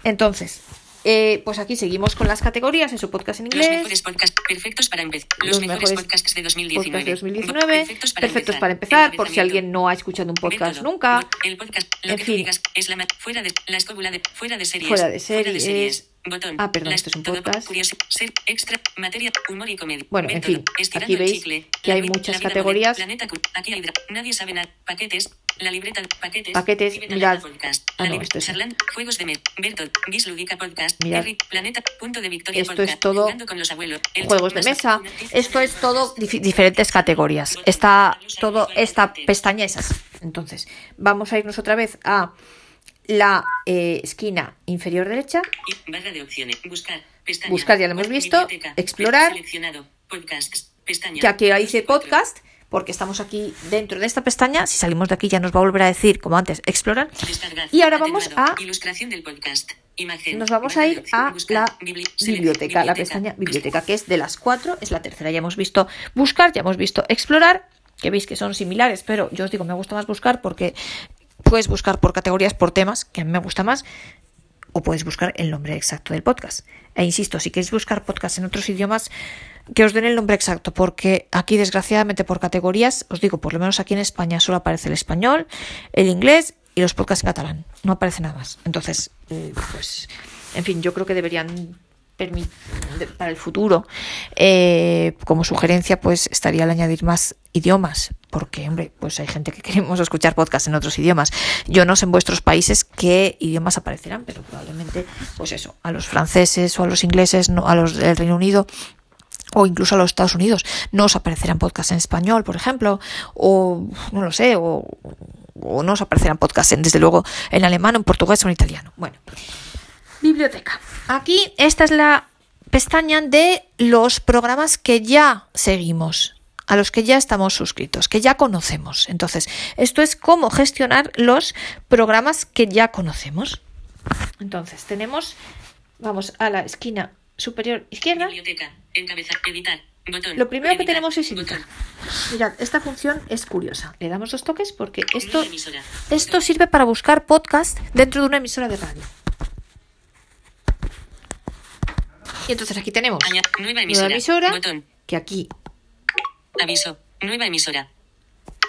Speaker 1: Entonces, eh, pues aquí seguimos con las categorías en su podcast en
Speaker 2: Los
Speaker 1: inglés.
Speaker 2: mejores podcasts perfectos para empezar. Los,
Speaker 1: Los
Speaker 2: mejores, podcasts de 2019.
Speaker 1: Podcast de 2019,
Speaker 2: Perfectos para
Speaker 1: perfectos
Speaker 2: empezar.
Speaker 1: para empezar, por si alguien no ha escuchado un podcast nunca.
Speaker 2: El podcast, lo
Speaker 1: En
Speaker 2: que
Speaker 1: fin.
Speaker 2: tú digas, es la ma- fuera de la escóbula de fuera de series.
Speaker 1: Fuera de series.
Speaker 2: Botón.
Speaker 1: Ah, perdón,
Speaker 2: Las-
Speaker 1: esto es un podcast.
Speaker 2: curioso, ser, extra, materia, humor y comedia.
Speaker 1: Bueno, en fin, aquí veis
Speaker 2: chicle.
Speaker 1: que hay muchas categorías.
Speaker 2: Planeta aquí hay nadie sabe nada. Paquetes. La libreta de paquetes.
Speaker 1: Paquetes, mirad.
Speaker 2: podcast.
Speaker 1: Ah,
Speaker 2: La
Speaker 1: no, es-
Speaker 2: Charlan, juegos de med. Ver todo. Bis Ludica podcast.
Speaker 1: Mirad.
Speaker 2: Perry, Planeta. Punto de Victoria
Speaker 1: Esto
Speaker 2: podcast.
Speaker 1: es todo
Speaker 2: con los abuelos. El
Speaker 1: juegos de mesa. Esto es todo dif- diferentes categorías. Está todo esta pestaña es así. Entonces, vamos a irnos otra vez a la eh, esquina inferior derecha.
Speaker 2: Y barra de opciones. Buscar. Pestaña.
Speaker 1: Buscar, ya lo hemos visto. Explorar.
Speaker 2: Seleccionado. Podcasts. Pestaña.
Speaker 1: que aquí dice
Speaker 2: 24.
Speaker 1: podcast, porque estamos aquí dentro de esta pestaña. Si salimos de aquí ya nos va a volver a decir, como antes, explorar.
Speaker 2: Descargar.
Speaker 1: Y ahora vamos a
Speaker 2: Ilustración del podcast. Imagen.
Speaker 1: nos vamos a ir a
Speaker 2: Buscar.
Speaker 1: la biblioteca, la pestaña biblioteca, que es de las cuatro, es la tercera. Ya hemos visto buscar, ya hemos visto explorar, que veis que son similares, pero yo os digo, me gusta más buscar porque puedes buscar por categorías, por temas, que a mí me gusta más, o puedes buscar el nombre exacto del podcast. E insisto, si queréis buscar podcast en otros idiomas, que os den el nombre exacto, porque aquí desgraciadamente por categorías, os digo, por lo menos aquí en España solo aparece el español, el inglés y los podcasts en catalán. No aparece nada más. Entonces, eh, pues, en fin, yo creo que deberían para el futuro, eh, como sugerencia, pues estaría el añadir más idiomas, porque, hombre, pues hay gente que queremos escuchar podcasts en otros idiomas. Yo no sé en vuestros países qué idiomas aparecerán, pero probablemente, pues eso, a los franceses o a los ingleses, no, a los del Reino Unido, o incluso a los Estados Unidos, no os aparecerán podcasts en español, por ejemplo, o no lo sé, o, o no os aparecerán podcasts, en, desde luego, en alemán, en portugués o en italiano. Bueno, biblioteca. Aquí esta es la pestaña de los programas que ya seguimos a los que ya estamos suscritos, que ya conocemos. Entonces, esto es cómo gestionar los programas que ya conocemos. Entonces, tenemos, vamos a la esquina superior izquierda.
Speaker 2: Biblioteca. Encabezar. Editar. Botón.
Speaker 1: Lo primero que tenemos es editar.
Speaker 2: Botón.
Speaker 1: Mirad, esta función es curiosa. Le damos dos toques porque esto,
Speaker 2: emisora.
Speaker 1: esto sirve para buscar podcast dentro de una emisora de radio. Y entonces aquí tenemos
Speaker 2: Nueva
Speaker 1: nueva
Speaker 2: emisora. Botón.
Speaker 1: que aquí
Speaker 2: Aviso. Nueva emisora.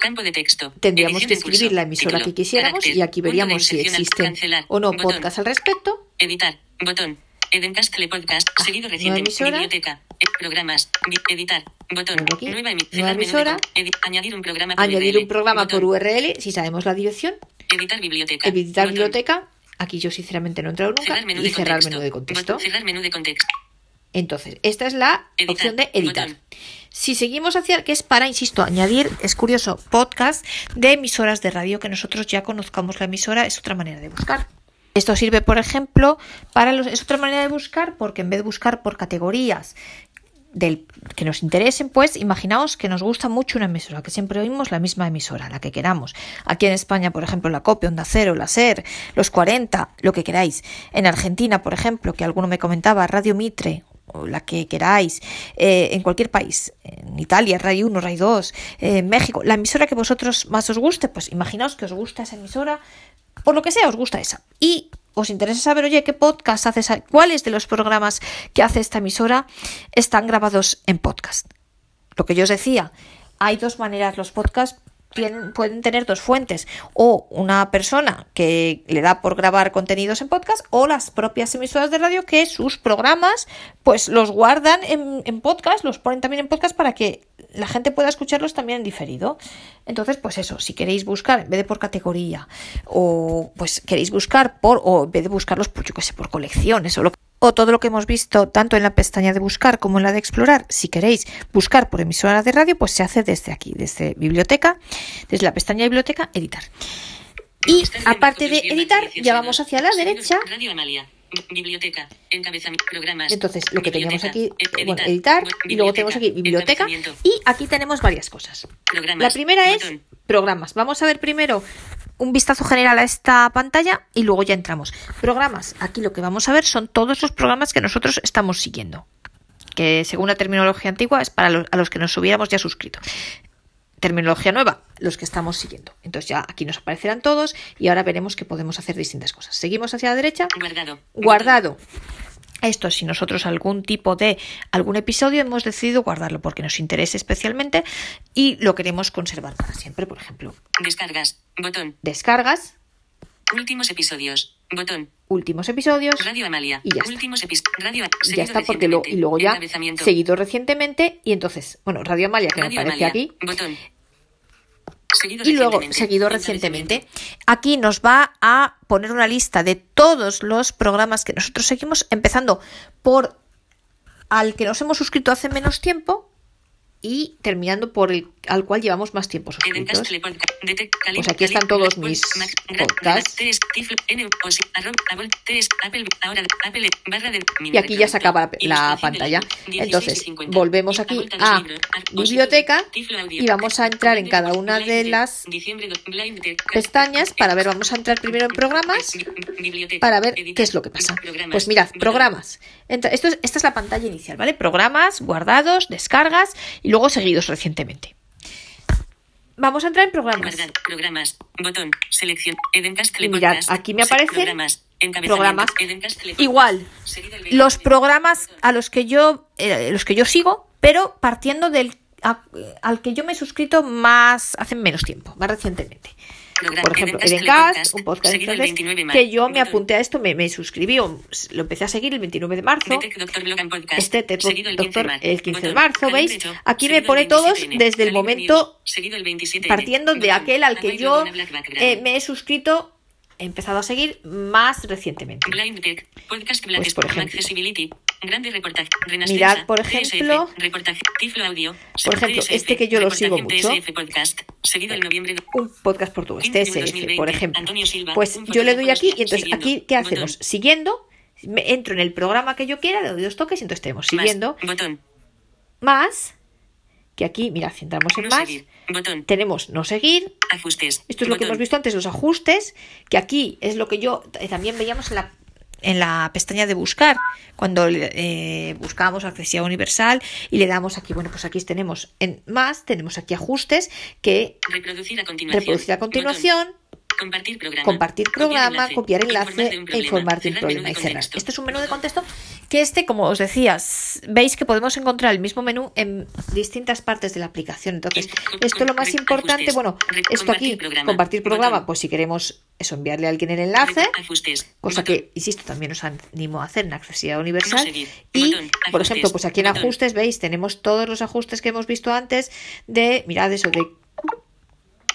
Speaker 2: Campo de texto.
Speaker 1: tendríamos que
Speaker 2: curso.
Speaker 1: escribir la emisora
Speaker 2: Título.
Speaker 1: que quisiéramos
Speaker 2: Carácter.
Speaker 1: y aquí veríamos si existen
Speaker 2: cancelar.
Speaker 1: o no
Speaker 2: Botón.
Speaker 1: podcasts al respecto.
Speaker 2: Editar. Botón. Edencast Podcast. Seguido
Speaker 1: nueva
Speaker 2: reciente.
Speaker 1: emisora.
Speaker 2: Biblioteca. Programas. Editar. Botón. Nueva,
Speaker 1: Nueva emisora.
Speaker 2: añadir un programa por
Speaker 1: Añadir
Speaker 2: URL.
Speaker 1: un programa por
Speaker 2: Botón.
Speaker 1: URL si sabemos la dirección.
Speaker 2: Editar biblioteca.
Speaker 1: Editar
Speaker 2: Botón.
Speaker 1: biblioteca. Aquí yo sinceramente no he entrado nunca.
Speaker 2: Cerrar menú
Speaker 1: Y cerrar
Speaker 2: contexto.
Speaker 1: menú de contexto.
Speaker 2: Cerrar menú de contexto.
Speaker 1: Entonces, esta es la
Speaker 2: Editar.
Speaker 1: opción de editar.
Speaker 2: Botón.
Speaker 1: Si seguimos hacia, que es para, insisto, añadir, es curioso, podcast de emisoras de radio que nosotros ya conozcamos la emisora, es otra manera de buscar. Esto sirve, por ejemplo, para los, es otra manera de buscar porque en vez de buscar por categorías del que nos interesen, pues imaginaos que nos gusta mucho una emisora, que siempre oímos la misma emisora, la que queramos. Aquí en España, por ejemplo, la COPE, Onda Cero, la SER, los 40, lo que queráis. En Argentina, por ejemplo, que alguno me comentaba, Radio Mitre, o la que queráis, eh, en cualquier país, en Italia, Radio 1, Radio 2, eh, en México, la emisora que vosotros más os guste, pues imaginaos que os gusta esa emisora, por lo que sea, os gusta esa. Y os interesa saber, oye, qué podcast hace esa, cuáles de los programas que hace esta emisora están grabados en podcast. Lo que yo os decía, hay dos maneras, los podcasts tienen, pueden tener dos fuentes, o una persona que le da por grabar contenidos en podcast, o las propias emisoras de radio que sus programas pues los guardan en, en podcast, los ponen también en podcast para que la gente pueda escucharlos también en diferido. Entonces, pues eso, si queréis buscar, en vez de por categoría, o pues queréis buscar por, o en vez de buscarlos, pues yo qué sé, por colecciones, o lo o todo lo que hemos visto tanto en la pestaña de buscar como en la de explorar, si queréis buscar por emisora de radio, pues se hace desde aquí, desde biblioteca, desde la pestaña de biblioteca, editar. Y aparte de editar, ya vamos hacia la derecha.
Speaker 2: Biblioteca. Encabezamiento. Programas.
Speaker 1: Entonces, lo que teníamos aquí,
Speaker 2: E-
Speaker 1: bueno, editar, y luego tenemos aquí biblioteca, y aquí tenemos varias cosas.
Speaker 2: Programas.
Speaker 1: La primera es
Speaker 2: Botón.
Speaker 1: programas. Vamos a ver primero un vistazo general a esta pantalla y luego ya entramos. Programas. Aquí lo que vamos a ver son todos los programas que nosotros estamos siguiendo. Que según la terminología antigua es para los, a los que nos hubiéramos ya suscrito. Terminología nueva, los que estamos siguiendo. Entonces ya aquí nos aparecerán todos y ahora veremos que podemos hacer distintas cosas. Seguimos hacia la derecha.
Speaker 2: Guardado.
Speaker 1: Guardado. Esto si nosotros algún tipo de algún episodio hemos decidido guardarlo porque nos interesa especialmente y lo queremos conservar para siempre, por ejemplo,
Speaker 2: Descargas. Botón.
Speaker 1: descargas,
Speaker 2: Últimos episodios. Botón.
Speaker 1: últimos episodios
Speaker 2: Radio Amalia.
Speaker 1: Y ya está.
Speaker 2: Últimos episodios. Radio
Speaker 1: y
Speaker 2: seguido
Speaker 1: ya está porque lo, y luego ya seguido recientemente y entonces, bueno, Radio Amalia que me
Speaker 2: Radio
Speaker 1: aparece
Speaker 2: Amalia.
Speaker 1: aquí
Speaker 2: Botón. Seguido
Speaker 1: y luego seguido recientemente. Aquí nos va a poner una lista de todos los programas que nosotros seguimos, empezando por al que nos hemos suscrito hace menos tiempo y terminando por el al cual llevamos más tiempo suscritos. Pues aquí están todos mis podcasts. Y aquí ya se acaba la, pantalla.
Speaker 2: del link, 16 y
Speaker 1: Entonces,
Speaker 2: 50.
Speaker 1: volvemos aquí a biblioteca y vamos a entrar en cada una de las pestañas para ver, vamos a entrar primero en programas para ver qué es lo que pasa. Pues mirad, programas. Entra- esto es- esta es la pantalla inicial, ¿vale? Programas, guardados, descargas y luego seguidos recientemente. Vamos a entrar en programas.
Speaker 2: Botón, selección, Edencast
Speaker 1: Y mirad, aquí me aparecen
Speaker 2: programas,
Speaker 1: Igual, los programas a los que yo, eh, los que yo sigo, pero partiendo del a- al que yo me he suscrito más hace menos tiempo, más recientemente. Por ejemplo,
Speaker 2: Edencast,
Speaker 1: un podcast en
Speaker 2: seguido el
Speaker 1: francés,
Speaker 2: 29 de
Speaker 1: que yo me apunté a esto, me, me suscribí, lo empecé a seguir el 29 de marzo. Este te-
Speaker 2: seguido el 15 de
Speaker 1: doctor el 15 de marzo, ¿veis? Aquí me pone todos
Speaker 2: 27N.
Speaker 1: desde el momento
Speaker 2: News, seguido el 27N.
Speaker 1: partiendo de aquel al que yo eh, me he suscrito, he empezado a seguir más recientemente.
Speaker 2: Blind Tech, Podcast Black
Speaker 1: Pues, por ejemplo.
Speaker 2: Accessibility, Grande Reportaje,
Speaker 1: Mirad, por
Speaker 2: TSF,
Speaker 1: ejemplo,
Speaker 2: Reportaje, Tiflo Audio,
Speaker 1: por ejemplo,
Speaker 2: TSF,
Speaker 1: este que yo lo sigo mucho.
Speaker 2: TSF Podcast, seguido el noviembre de-
Speaker 1: un podcast portugués,
Speaker 2: 15 de
Speaker 1: TSF,
Speaker 2: 2020,
Speaker 1: por ejemplo.
Speaker 2: Silva,
Speaker 1: Pues yo le doy aquí y entonces
Speaker 2: siguiendo,
Speaker 1: aquí, ¿qué
Speaker 2: botón.
Speaker 1: hacemos? Siguiendo, me entro en el programa que yo quiera, le doy dos toques y entonces tenemos
Speaker 2: Más,
Speaker 1: siguiendo,
Speaker 2: botón,
Speaker 1: más, que aquí, mira, si entramos en
Speaker 2: no
Speaker 1: más,
Speaker 2: botón,
Speaker 1: tenemos no seguir,
Speaker 2: ajustes,
Speaker 1: esto es lo que hemos visto antes, los ajustes, que aquí es lo que yo eh, también veíamos en la en la pestaña de buscar, cuando eh, buscábamos accesibilidad universal y le damos aquí, bueno, pues aquí tenemos en más, tenemos aquí ajustes que
Speaker 2: Reproducir a continuación.
Speaker 1: reproducir a continuación.
Speaker 2: Compartir programa.
Speaker 1: compartir programa, copiar enlace
Speaker 2: Informar de un
Speaker 1: e informar de un
Speaker 2: Cerrar
Speaker 1: problema y cerrar.
Speaker 2: contexto.
Speaker 1: Este es un menú de contexto que este, como os decía, veis que podemos encontrar el mismo menú en distintas partes de la aplicación. Entonces,
Speaker 2: Com-
Speaker 1: esto es lo más importante, bueno, esto aquí,
Speaker 2: compartir programa.
Speaker 1: pues si queremos eso, enviarle a alguien el enlace, cosa que, insisto, también os animo a hacer en accesibilidad universal. Y, por ejemplo, pues aquí en ajustes, veis, tenemos todos los ajustes que hemos visto antes de, mirad eso, de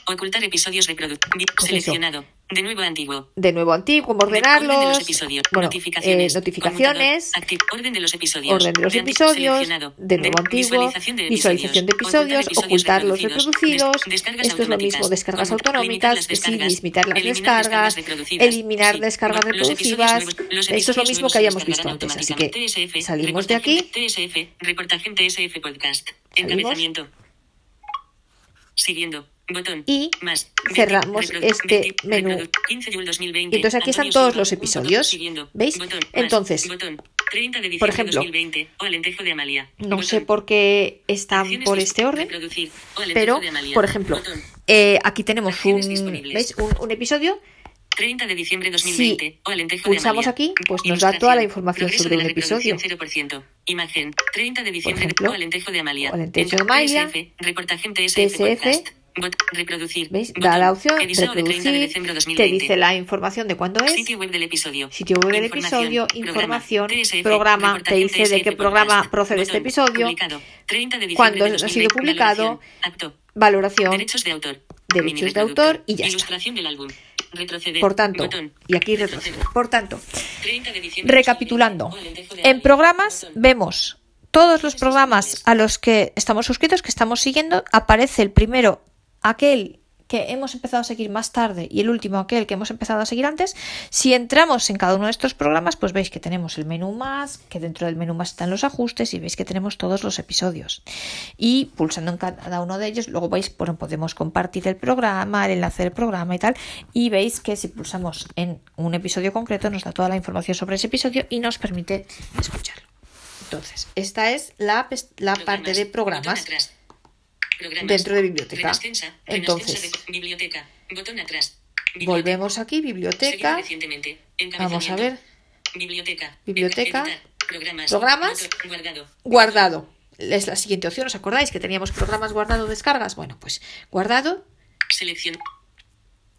Speaker 2: Ocultar episodios reproducir.
Speaker 1: eso.
Speaker 2: Seleccionado. De nuevo antiguo.
Speaker 1: de nuevo antiguo,
Speaker 2: Orden de
Speaker 1: ordenarlos,
Speaker 2: los episodios.
Speaker 1: bueno,
Speaker 2: notificaciones.
Speaker 1: eh, notificaciones,
Speaker 2: orden de los episodios.
Speaker 1: orden de los episodios, de nuevo antiguo,
Speaker 2: visualización de
Speaker 1: episodios, ocultar los reproducidos, esto es lo mismo, descargas autonómicas, sí, limitar las descargas, eliminar descargas reproducidas, esto es lo mismo que
Speaker 2: se
Speaker 1: hayamos visto antes, así que salimos de aquí,
Speaker 2: TSF, reportaje TSF Podcast. Encabezamiento. Siguiendo. Botón.
Speaker 1: Y
Speaker 2: Más.
Speaker 1: cerramos este
Speaker 2: 20,
Speaker 1: menú.
Speaker 2: reprodu- 15 de 2020.
Speaker 1: Y entonces aquí están
Speaker 2: Antonio
Speaker 1: todos
Speaker 2: Silva,
Speaker 1: los episodios. ¿Veis?
Speaker 2: Botón,
Speaker 1: Entonces,
Speaker 2: botón, 30 de diciembre
Speaker 1: por ejemplo,
Speaker 2: 2020, o Alentejo de Amalia.
Speaker 1: no sé por qué están por este orden, pero, por ejemplo, eh, aquí tenemos un. ¿veis? un, un episodio
Speaker 2: 30 de diciembre 2020,
Speaker 1: Si pulsamos
Speaker 2: de
Speaker 1: aquí, pues nos da toda la información sobre un episodio.
Speaker 2: 0%. Imagen, 30 de diciembre,
Speaker 1: ejemplo,
Speaker 2: o Alentejo de Amalia.
Speaker 1: o Alentejo de Amalia,
Speaker 2: TSF, reportaje en TSF,
Speaker 1: TSF,
Speaker 2: podcast. Reproducir.
Speaker 1: ¿Veis? Da la opción,
Speaker 2: editado de 30 de
Speaker 1: reproducir, te
Speaker 2: 2020.
Speaker 1: dice la información de cuándo es,
Speaker 2: Sitio web del episodio.
Speaker 1: sitio web del
Speaker 2: Información,
Speaker 1: episodio,
Speaker 2: programa,
Speaker 1: información, programa, te dice de qué programa procede este episodio,
Speaker 2: publicado, 30 de diciembre
Speaker 1: cuándo ha sido
Speaker 2: 2020,
Speaker 1: publicado,
Speaker 2: valoración, derechos de autor,
Speaker 1: derechos de autor y ya está.
Speaker 2: ilustración del álbum, retroceder,
Speaker 1: Por tanto,
Speaker 2: botón,
Speaker 1: y aquí retroceder. Por tanto,
Speaker 2: 30 de diciembre
Speaker 1: recapitulando,
Speaker 2: 2020, o Alentejo de
Speaker 1: en programas vemos todos los programas a los que estamos suscritos, que estamos siguiendo, aparece el primero, aquel que hemos empezado a seguir más tarde y el último aquel que hemos empezado a seguir antes, si entramos en cada uno de estos programas, pues veis que tenemos el menú más, que dentro del menú más están los ajustes y veis que tenemos todos los episodios. Y pulsando en cada uno de ellos, luego veis, bueno, podemos compartir el programa, el enlace del programa y tal, y veis que si pulsamos en un episodio concreto nos da toda la información sobre ese episodio y nos permite escucharlo. Entonces, esta es la, la parte de programas.
Speaker 2: Programas.
Speaker 1: dentro de biblioteca. Entonces,
Speaker 2: de- biblioteca. Botón atrás. Biblioteca.
Speaker 1: Volvemos aquí, biblioteca. Vamos a ver.
Speaker 2: Biblioteca.
Speaker 1: Biblioteca.
Speaker 2: Programas.
Speaker 1: Programas.
Speaker 2: Guardado.
Speaker 1: Guardado. Es la siguiente opción. ¿Os acordáis que teníamos programas guardado, descargas? Bueno, pues guardado.
Speaker 2: Selección.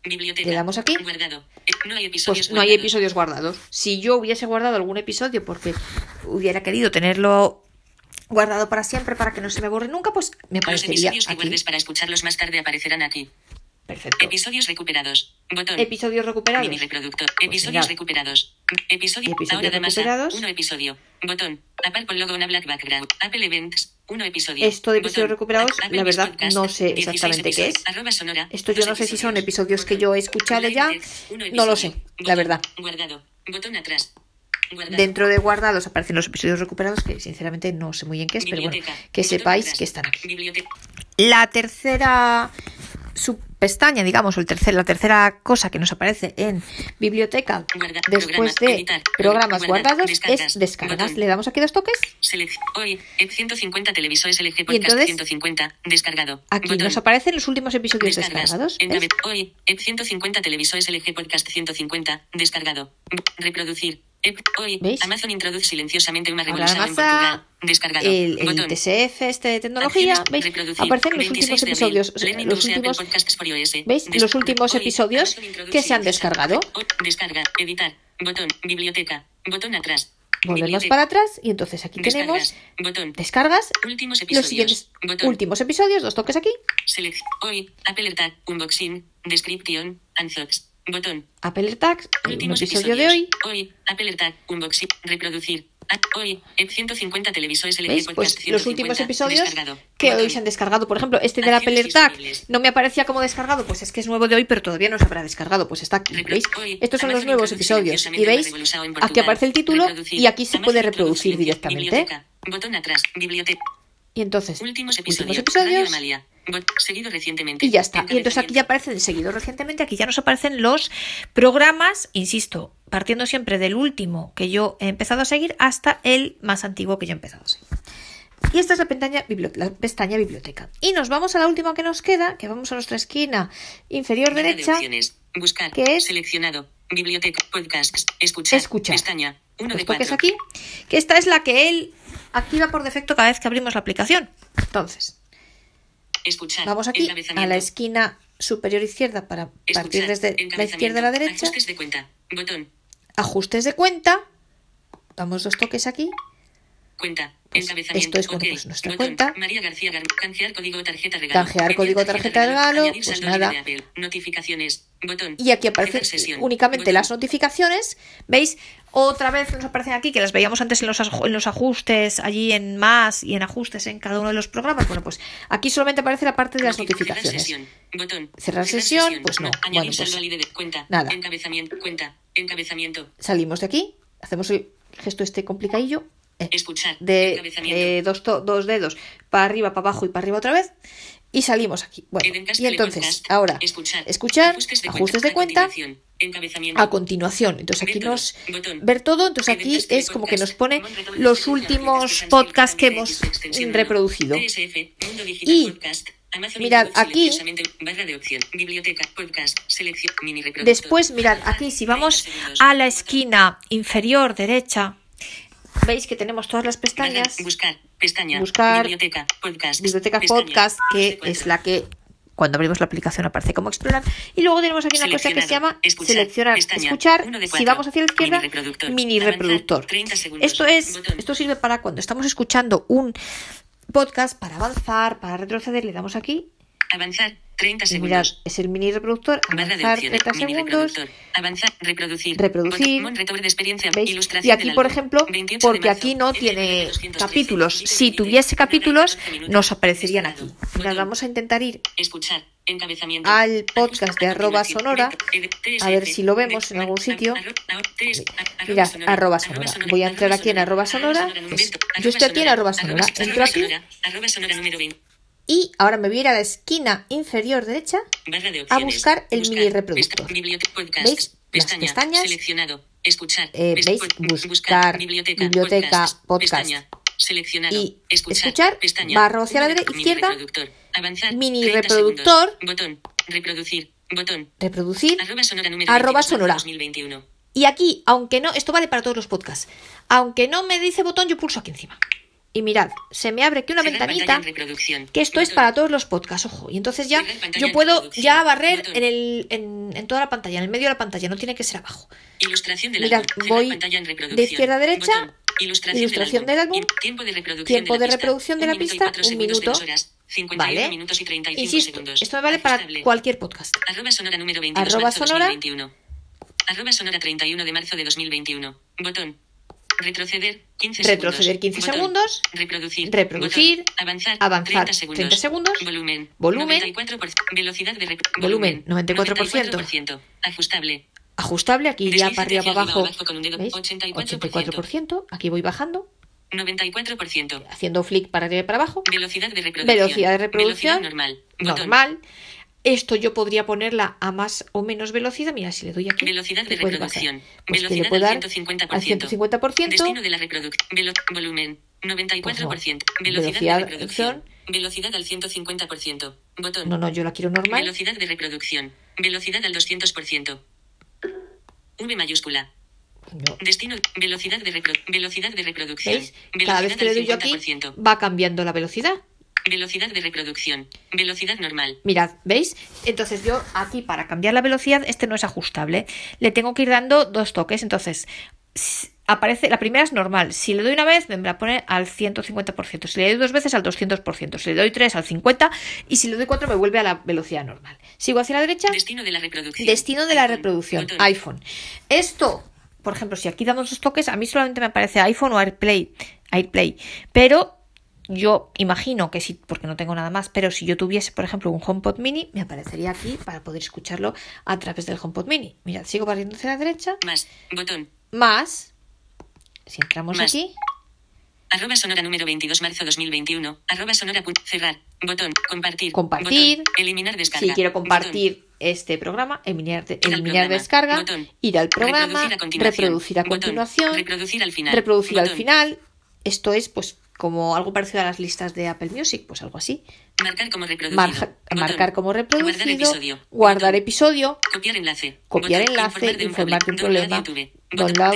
Speaker 2: Biblioteca.
Speaker 1: Le damos aquí.
Speaker 2: Guardado. No hay episodios
Speaker 1: Pues no hay
Speaker 2: guardados.
Speaker 1: episodios guardados. Si yo hubiese guardado algún episodio porque hubiera querido tenerlo guardado para siempre para que no se me borre nunca, pues me
Speaker 2: Los
Speaker 1: aparecería
Speaker 2: episodios que
Speaker 1: aquí.
Speaker 2: guardes para escucharlos más tarde aparecerán aquí.
Speaker 1: Perfecto.
Speaker 2: Episodios recuperados. Botón.
Speaker 1: Episodios recuperados.
Speaker 2: Mini reproductor.
Speaker 1: Pues
Speaker 2: Episodios
Speaker 1: mirad.
Speaker 2: recuperados. Episodio.
Speaker 1: Episodios
Speaker 2: Ahora masa.
Speaker 1: recuperados.
Speaker 2: Uno episodio. Botón. Apple con logo una black background. Apple Events. Uno episodio.
Speaker 1: Esto de episodios
Speaker 2: Botón.
Speaker 1: recuperados,
Speaker 2: Apple
Speaker 1: la verdad,
Speaker 2: Podcast.
Speaker 1: no sé
Speaker 2: 16
Speaker 1: exactamente qué
Speaker 2: episodios.
Speaker 1: es.
Speaker 2: Sonora.
Speaker 1: Esto yo no sé si son
Speaker 2: episodios.
Speaker 1: episodios que yo he escuchado ya. No lo sé, la
Speaker 2: Botón.
Speaker 1: verdad.
Speaker 2: Guardado. Botón atrás.
Speaker 1: Dentro de guardados aparecen los episodios recuperados que sinceramente no sé muy bien qué es, pero bueno, que sepáis que están aquí. La tercera subpestaña, digamos, o el tercer, la tercera cosa que nos aparece en biblioteca
Speaker 2: Guarda-
Speaker 1: después de
Speaker 2: editar,
Speaker 1: programas
Speaker 2: guardar,
Speaker 1: guardados
Speaker 2: descargas,
Speaker 1: es descargas.
Speaker 2: botón.
Speaker 1: Le damos aquí dos toques.
Speaker 2: Selección. Hoy. EP 150 televisores LG
Speaker 1: Y
Speaker 2: Podcast
Speaker 1: entonces,
Speaker 2: 150. Descargado.
Speaker 1: Aquí
Speaker 2: Botón.
Speaker 1: nos aparecen los últimos episodios
Speaker 2: Descargas.
Speaker 1: descargados.
Speaker 2: En Hoy, EP 150 televisores LG Podcast 150. Descargado. Reproducir. Hoy,
Speaker 1: ¿Veis?
Speaker 2: Amazon introduce silenciosamente una revolución en Portugal. Descargado.
Speaker 1: el, el
Speaker 2: Botón.
Speaker 1: TSF este de tecnología, ¿veis? Aparecen los
Speaker 2: 26
Speaker 1: últimos
Speaker 2: abril.
Speaker 1: episodios,
Speaker 2: Learning
Speaker 1: los últimos. ¿veis? Los últimos episodios que se han descargado.
Speaker 2: Hoy, Descarga, editar, botón, biblioteca, botón atrás.
Speaker 1: Volvemos para atrás y entonces aquí
Speaker 2: Descargas,
Speaker 1: tenemos
Speaker 2: botón,
Speaker 1: descargas,
Speaker 2: últimos
Speaker 1: los
Speaker 2: episodios.
Speaker 1: siguientes
Speaker 2: botón,
Speaker 1: últimos episodios, dos toques aquí,
Speaker 2: select, hoy, Apple AirTag, unboxing, description, unbox, botón,
Speaker 1: Apple AirTags, un
Speaker 2: Últimos
Speaker 1: episodio de
Speaker 2: episodios.
Speaker 1: hoy,
Speaker 2: Apple AirTag, unboxing, reproducir. Ah, Hoy, EP 150 televisores LG
Speaker 1: ¿Veis? Pues los
Speaker 2: 150,
Speaker 1: últimos episodios que
Speaker 2: Botón.
Speaker 1: hoy se han descargado. Por ejemplo, este de la Apple AirTag no me aparecía como descargado, pues es que es nuevo de hoy, pero todavía no se habrá descargado. Pues está aquí, ¿veis?
Speaker 2: hoy,
Speaker 1: Estos son los nuevos episodios. Y veis, aquí aparece el título y aquí se puede reproducir directamente.
Speaker 2: Botón atrás, biblioteca.
Speaker 1: Y entonces,
Speaker 2: Últimos
Speaker 1: últimos
Speaker 2: episodios. Seguido recientemente.
Speaker 1: Y ya está. Y entonces aquí ya aparecen seguidos recientemente, aquí ya nos aparecen los programas, insisto, partiendo siempre del último que yo he empezado a seguir hasta el más antiguo que yo he empezado a seguir. Y esta es la pestaña, la pestaña biblioteca. Y nos vamos a la última que nos queda, que vamos a nuestra esquina inferior
Speaker 2: de
Speaker 1: derecha.
Speaker 2: opciones. Buscar.
Speaker 1: que es-
Speaker 2: Seleccionado. Biblioteca. Podcasts. Escuchar.
Speaker 1: Escuchar.
Speaker 2: Pestaña. Uno
Speaker 1: Los
Speaker 2: de
Speaker 1: toques aquí, que esta es la que él activa por defecto cada vez que abrimos la aplicación. Entonces,
Speaker 2: Escuchar.
Speaker 1: vamos aquí a la esquina superior izquierda para partir desde la izquierda a la derecha.
Speaker 2: Ajustes de cuenta. Botón.
Speaker 1: Ajustes de cuenta. Damos dos toques aquí.
Speaker 2: Cuenta.
Speaker 1: Pues esto es, bueno, pues nuestra
Speaker 2: Botón.
Speaker 1: cuenta.
Speaker 2: María García Gar- Canjear código tarjeta regalo.
Speaker 1: Canjear código tarjeta de regalo,
Speaker 2: Añadir
Speaker 1: pues nada.
Speaker 2: Notificaciones. Botón.
Speaker 1: Y aquí aparecen únicamente
Speaker 2: Botón.
Speaker 1: las notificaciones. ¿Veis? Otra vez nos aparecen aquí, que las veíamos antes en los, en los ajustes, allí en más y en ajustes en cada uno de los programas. Bueno, pues aquí solamente aparece la parte de las notificaciones.
Speaker 2: sesión. Botón.
Speaker 1: Cerrar sesión, pues no. Bueno, pues
Speaker 2: cuenta.
Speaker 1: nada.
Speaker 2: Encabezamiento. Cuenta. Encabezamiento.
Speaker 1: Salimos de aquí, hacemos el gesto este complicadillo. eh,
Speaker 2: Escuchar.
Speaker 1: de eh, dos, to- dos dedos para arriba, para abajo y para arriba otra vez. Y salimos aquí. Bueno, y entonces, ahora,
Speaker 2: escuchar,
Speaker 1: escuchar,
Speaker 2: ajustes de
Speaker 1: ajustes
Speaker 2: cuenta, A continuación, encabezamiento.
Speaker 1: a continuación. Entonces aquí nos ver todo, entonces aquí es como que nos pone los
Speaker 2: Extensión,
Speaker 1: últimos podcasts que hemos reproducido. Y, mirad, aquí-. Después, mirad, aquí si vamos
Speaker 2: 30 segundos.
Speaker 1: a la esquina inferior derecha, veis que tenemos todas las pestañas.
Speaker 2: buscar, pestaña,
Speaker 1: Buscar,
Speaker 2: biblioteca, podcast,
Speaker 1: Biblioteca Podcast, que es la que cuando abrimos la aplicación aparece como explorar. Y luego tenemos aquí una cosa que se llama.
Speaker 2: Escuchar.
Speaker 1: seleccionar,
Speaker 2: Pestaña.
Speaker 1: escuchar. Si vamos hacia la izquierda,
Speaker 2: Mini reproductor.
Speaker 1: mini reproductor.
Speaker 2: 30 segundos.
Speaker 1: Esto es,
Speaker 2: Botón.
Speaker 1: esto sirve para cuando estamos escuchando un podcast para avanzar, para retroceder, le damos aquí.
Speaker 2: Avanzar, 30
Speaker 1: Y mirad,
Speaker 2: segundos.
Speaker 1: es el mini reproductor, avanzar
Speaker 2: opciones.
Speaker 1: 30
Speaker 2: Mini
Speaker 1: segundos.
Speaker 2: Avanzar. Reproducir.
Speaker 1: Reproducir. Y aquí, por ejemplo,
Speaker 2: 28 de
Speaker 1: porque aquí no tiene
Speaker 2: 213.
Speaker 1: capítulos. Si tuviese capítulos,
Speaker 2: 14 minutos.
Speaker 1: nos aparecerían aquí. Mirad, vamos a intentar ir al podcast de arroba sonora, a ver si lo vemos en algún sitio. Mirad, arroba sonora. Voy a entrar aquí en arroba sonora. yo estoy aquí en arroba sonora.
Speaker 2: arroba
Speaker 1: Entro aquí.
Speaker 2: Sonora, arroba sonora número 20.
Speaker 1: Y ahora me voy a ir a la esquina inferior derecha.
Speaker 2: De
Speaker 1: a buscar el mini reproductor.
Speaker 2: pesta- biblioteca, podcast,
Speaker 1: ¿Veis? Las
Speaker 2: pestaña,
Speaker 1: pestañas.
Speaker 2: Seleccionado. Escuchar.
Speaker 1: Eh, ¿veis? Buscar, biblioteca, podcast.
Speaker 2: Seleccionado.
Speaker 1: Y
Speaker 2: escuchar.
Speaker 1: escuchar,
Speaker 2: Pestaña.
Speaker 1: barra hacia la
Speaker 2: Mini
Speaker 1: dere- izquierda,
Speaker 2: reproductor. Avanzar.
Speaker 1: mini
Speaker 2: 30
Speaker 1: reproductor.
Speaker 2: segundos. Botón. Reproducir. Botón.
Speaker 1: Reproducir.
Speaker 2: Arroba sonora número
Speaker 1: Arroba
Speaker 2: 22
Speaker 1: sonora.
Speaker 2: 2021.
Speaker 1: Y aquí, aunque no, esto vale para todos los podcasts. Aunque no me dice botón, yo pulso aquí encima. Y mirad, se me abre aquí una
Speaker 2: Cerrar
Speaker 1: ventanita. Que esto es para todos los podcasts, ojo. Y entonces ya yo puedo ya barrer en, el, en, en toda la pantalla, en el medio de la pantalla, no tiene que ser abajo.
Speaker 2: Ilustración del
Speaker 1: Mirad, voy
Speaker 2: pantalla en reproducción.
Speaker 1: de izquierda a derecha,
Speaker 2: Botón. Ilustración,
Speaker 1: ilustración del álbum.
Speaker 2: In- Tiempo de reproducción
Speaker 1: Tiempo
Speaker 2: de la
Speaker 1: de
Speaker 2: pista.
Speaker 1: reproducción de
Speaker 2: Un
Speaker 1: la pista, un minuto.
Speaker 2: dos horas, 51
Speaker 1: Vale.
Speaker 2: minutos y 35
Speaker 1: Insisto,
Speaker 2: segundos.
Speaker 1: esto me vale para cualquier podcast.
Speaker 2: Arroba sonora número 22
Speaker 1: Arroba sonora.
Speaker 2: 2021. Arroba sonora 31 de marzo de 2021. Botón. Retroceder 15
Speaker 1: Retroceder
Speaker 2: segundos.
Speaker 1: 15
Speaker 2: Botón.
Speaker 1: segundos.
Speaker 2: Reproducir.
Speaker 1: Reproducir.
Speaker 2: Botón. Avanzar.
Speaker 1: Avanzar
Speaker 2: 30 segundos.
Speaker 1: 30 segundos.
Speaker 2: Volumen.
Speaker 1: Volumen.
Speaker 2: 94%. Velocidad de rep-
Speaker 1: Volumen, 94%.
Speaker 2: 94%. Ajustable.
Speaker 1: Ajustable, aquí ya para arriba, para abajo.
Speaker 2: abajo con un dedo.
Speaker 1: ¿Veis?
Speaker 2: 84%.
Speaker 1: 84%. Aquí voy bajando,
Speaker 2: 94%.
Speaker 1: haciendo flick para arriba y para abajo.
Speaker 2: Velocidad de reproducción.
Speaker 1: Velocidad de reproducción.
Speaker 2: Velocidad normal. Botón.
Speaker 1: Normal. Esto yo podría ponerla a más o menos velocidad. Mira, si le doy aquí.
Speaker 2: Velocidad de
Speaker 1: ¿qué puede
Speaker 2: reproducción.
Speaker 1: Pues que
Speaker 2: Velocidad
Speaker 1: le
Speaker 2: al 150%.
Speaker 1: al 150%.
Speaker 2: Destino de la reproducción. volumen. 94%.
Speaker 1: Por favor.
Speaker 2: Velocidad,
Speaker 1: Velocidad
Speaker 2: de reproducción. Velocidad al 150%. Botón.
Speaker 1: No, no, yo la quiero normal.
Speaker 2: Velocidad de reproducción. Velocidad al 200%. V mayúscula.
Speaker 1: No.
Speaker 2: Destino. Velocidad de, velocidad de reproducción.
Speaker 1: ¿Veis? Cada vez
Speaker 2: Velocidad
Speaker 1: que le doy yo aquí
Speaker 2: 50%.
Speaker 1: va cambiando la velocidad.
Speaker 2: Velocidad de reproducción. Velocidad normal.
Speaker 1: Mirad, ¿veis? Entonces yo aquí para cambiar la velocidad, este no es ajustable. Le tengo que ir dando dos toques. Entonces, aparece, la primera es normal. Si le doy una vez, me va a poner al 150%. Si le doy dos veces, al 200%. Si le doy tres, al 50%. Y si le doy cuatro, me vuelve a la velocidad normal. Sigo hacia la derecha.
Speaker 2: Destino de la reproducción.
Speaker 1: Destino de la
Speaker 2: iPhone.
Speaker 1: reproducción,
Speaker 2: Botón.
Speaker 1: iPhone. Esto, por ejemplo, si aquí damos dos toques, a mí solamente me aparece iPhone o AirPlay, AirPlay. Pero yo imagino que sí, porque no tengo nada más, pero si yo tuviese, por ejemplo, un HomePod Mini, me aparecería aquí para poder escucharlo a través del HomePod Mini. Mirad, sigo barriendo hacia la derecha,
Speaker 2: Más. Botón.
Speaker 1: más, si entramos
Speaker 2: Más.
Speaker 1: aquí,
Speaker 2: Arroba sonora número 22 marzo 2021. Arroba sonora. Cerrar. Botón. Compartir.
Speaker 1: Compartir.
Speaker 2: Botón. Eliminar descarga.
Speaker 1: si quiero
Speaker 2: Botón.
Speaker 1: compartir este programa, eliminar, de- eliminar
Speaker 2: programa.
Speaker 1: descarga,
Speaker 2: Botón.
Speaker 1: ir al programa,
Speaker 2: Reproducir a continuación.
Speaker 1: reproducir a continuación,
Speaker 2: Reproducir al final.
Speaker 1: reproducir al final. Esto es pues como algo parecido a las listas de Apple Music, pues algo así.
Speaker 2: Marcar como reproducido.
Speaker 1: Marja- marcar como reproducido,
Speaker 2: Guardar episodio.
Speaker 1: guardar
Speaker 2: Botón.
Speaker 1: episodio,
Speaker 2: Copiar enlace.
Speaker 1: copiar
Speaker 2: Botón.
Speaker 1: enlace, informar de un problema, download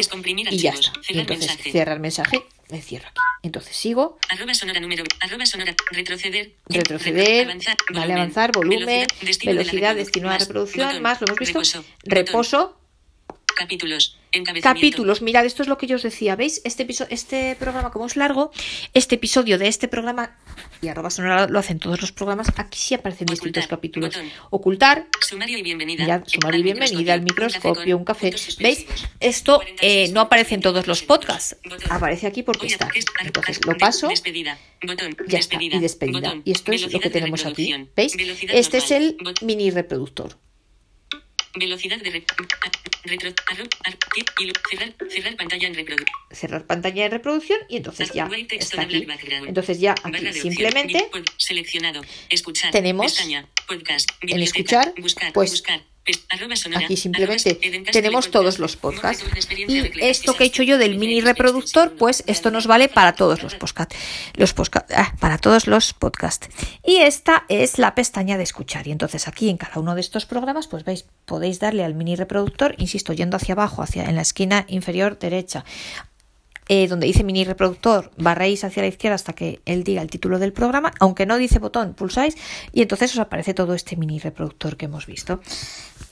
Speaker 1: y ya está. Y
Speaker 2: Cerrar
Speaker 1: entonces cierra el mensaje, me cierro aquí. Entonces sigo,
Speaker 2: Arroba sonora número. Arroba sonora. Retroceder.
Speaker 1: retroceder,
Speaker 2: Avanzar.
Speaker 1: vale, avanzar, volumen,
Speaker 2: Velocidad. Destino de
Speaker 1: a
Speaker 2: más.
Speaker 1: reproducción, más, lo hemos visto,
Speaker 2: Reposo.
Speaker 1: reposo,
Speaker 2: Capítulos.
Speaker 1: Capítulos. Mirad, esto es lo que yo os decía, ¿veis? Este, episo- este programa, como es largo, este episodio de este programa, y arroba sonora lo hacen todos los programas, aquí sí aparecen distintos capítulos.
Speaker 2: Botón.
Speaker 1: Ocultar,
Speaker 2: Sumario y bienvenida.
Speaker 1: Mirad, sumario y bienvenida, el microscopio, un café. ¿Veis? Esto
Speaker 2: 46,
Speaker 1: eh, no aparece en todos los
Speaker 2: 22,
Speaker 1: podcasts. Aparece aquí porque está. Entonces lo paso, ya está. Y despedida. Y esto es lo que tenemos aquí. ¿Veis? Este es el mini reproductor.
Speaker 2: Velocidad de re- retro, y cerrar, cerrar pantalla en reproducción.
Speaker 1: Cerrar pantalla de reproducción y entonces ya está aquí. Entonces ya aquí simplemente
Speaker 2: seleccionado. Escuchar.
Speaker 1: tenemos
Speaker 2: Pestaña. Podcast.
Speaker 1: en escuchar,
Speaker 2: buscar,
Speaker 1: pues,
Speaker 2: buscar,
Speaker 1: Aquí simplemente tenemos todos los podcasts. Y esto que he hecho yo del mini reproductor, pues esto nos vale para todos los podcasts. Los ah, para todos los podcasts. Y esta es la pestaña de escuchar. Y entonces aquí en cada uno de estos programas, pues veis, podéis darle al mini reproductor, insisto, yendo hacia abajo, hacia en la esquina inferior derecha. Eh, donde dice mini reproductor, barréis hacia la izquierda hasta que él diga el título del programa, aunque no dice botón, pulsáis y entonces os aparece todo este mini reproductor que hemos visto.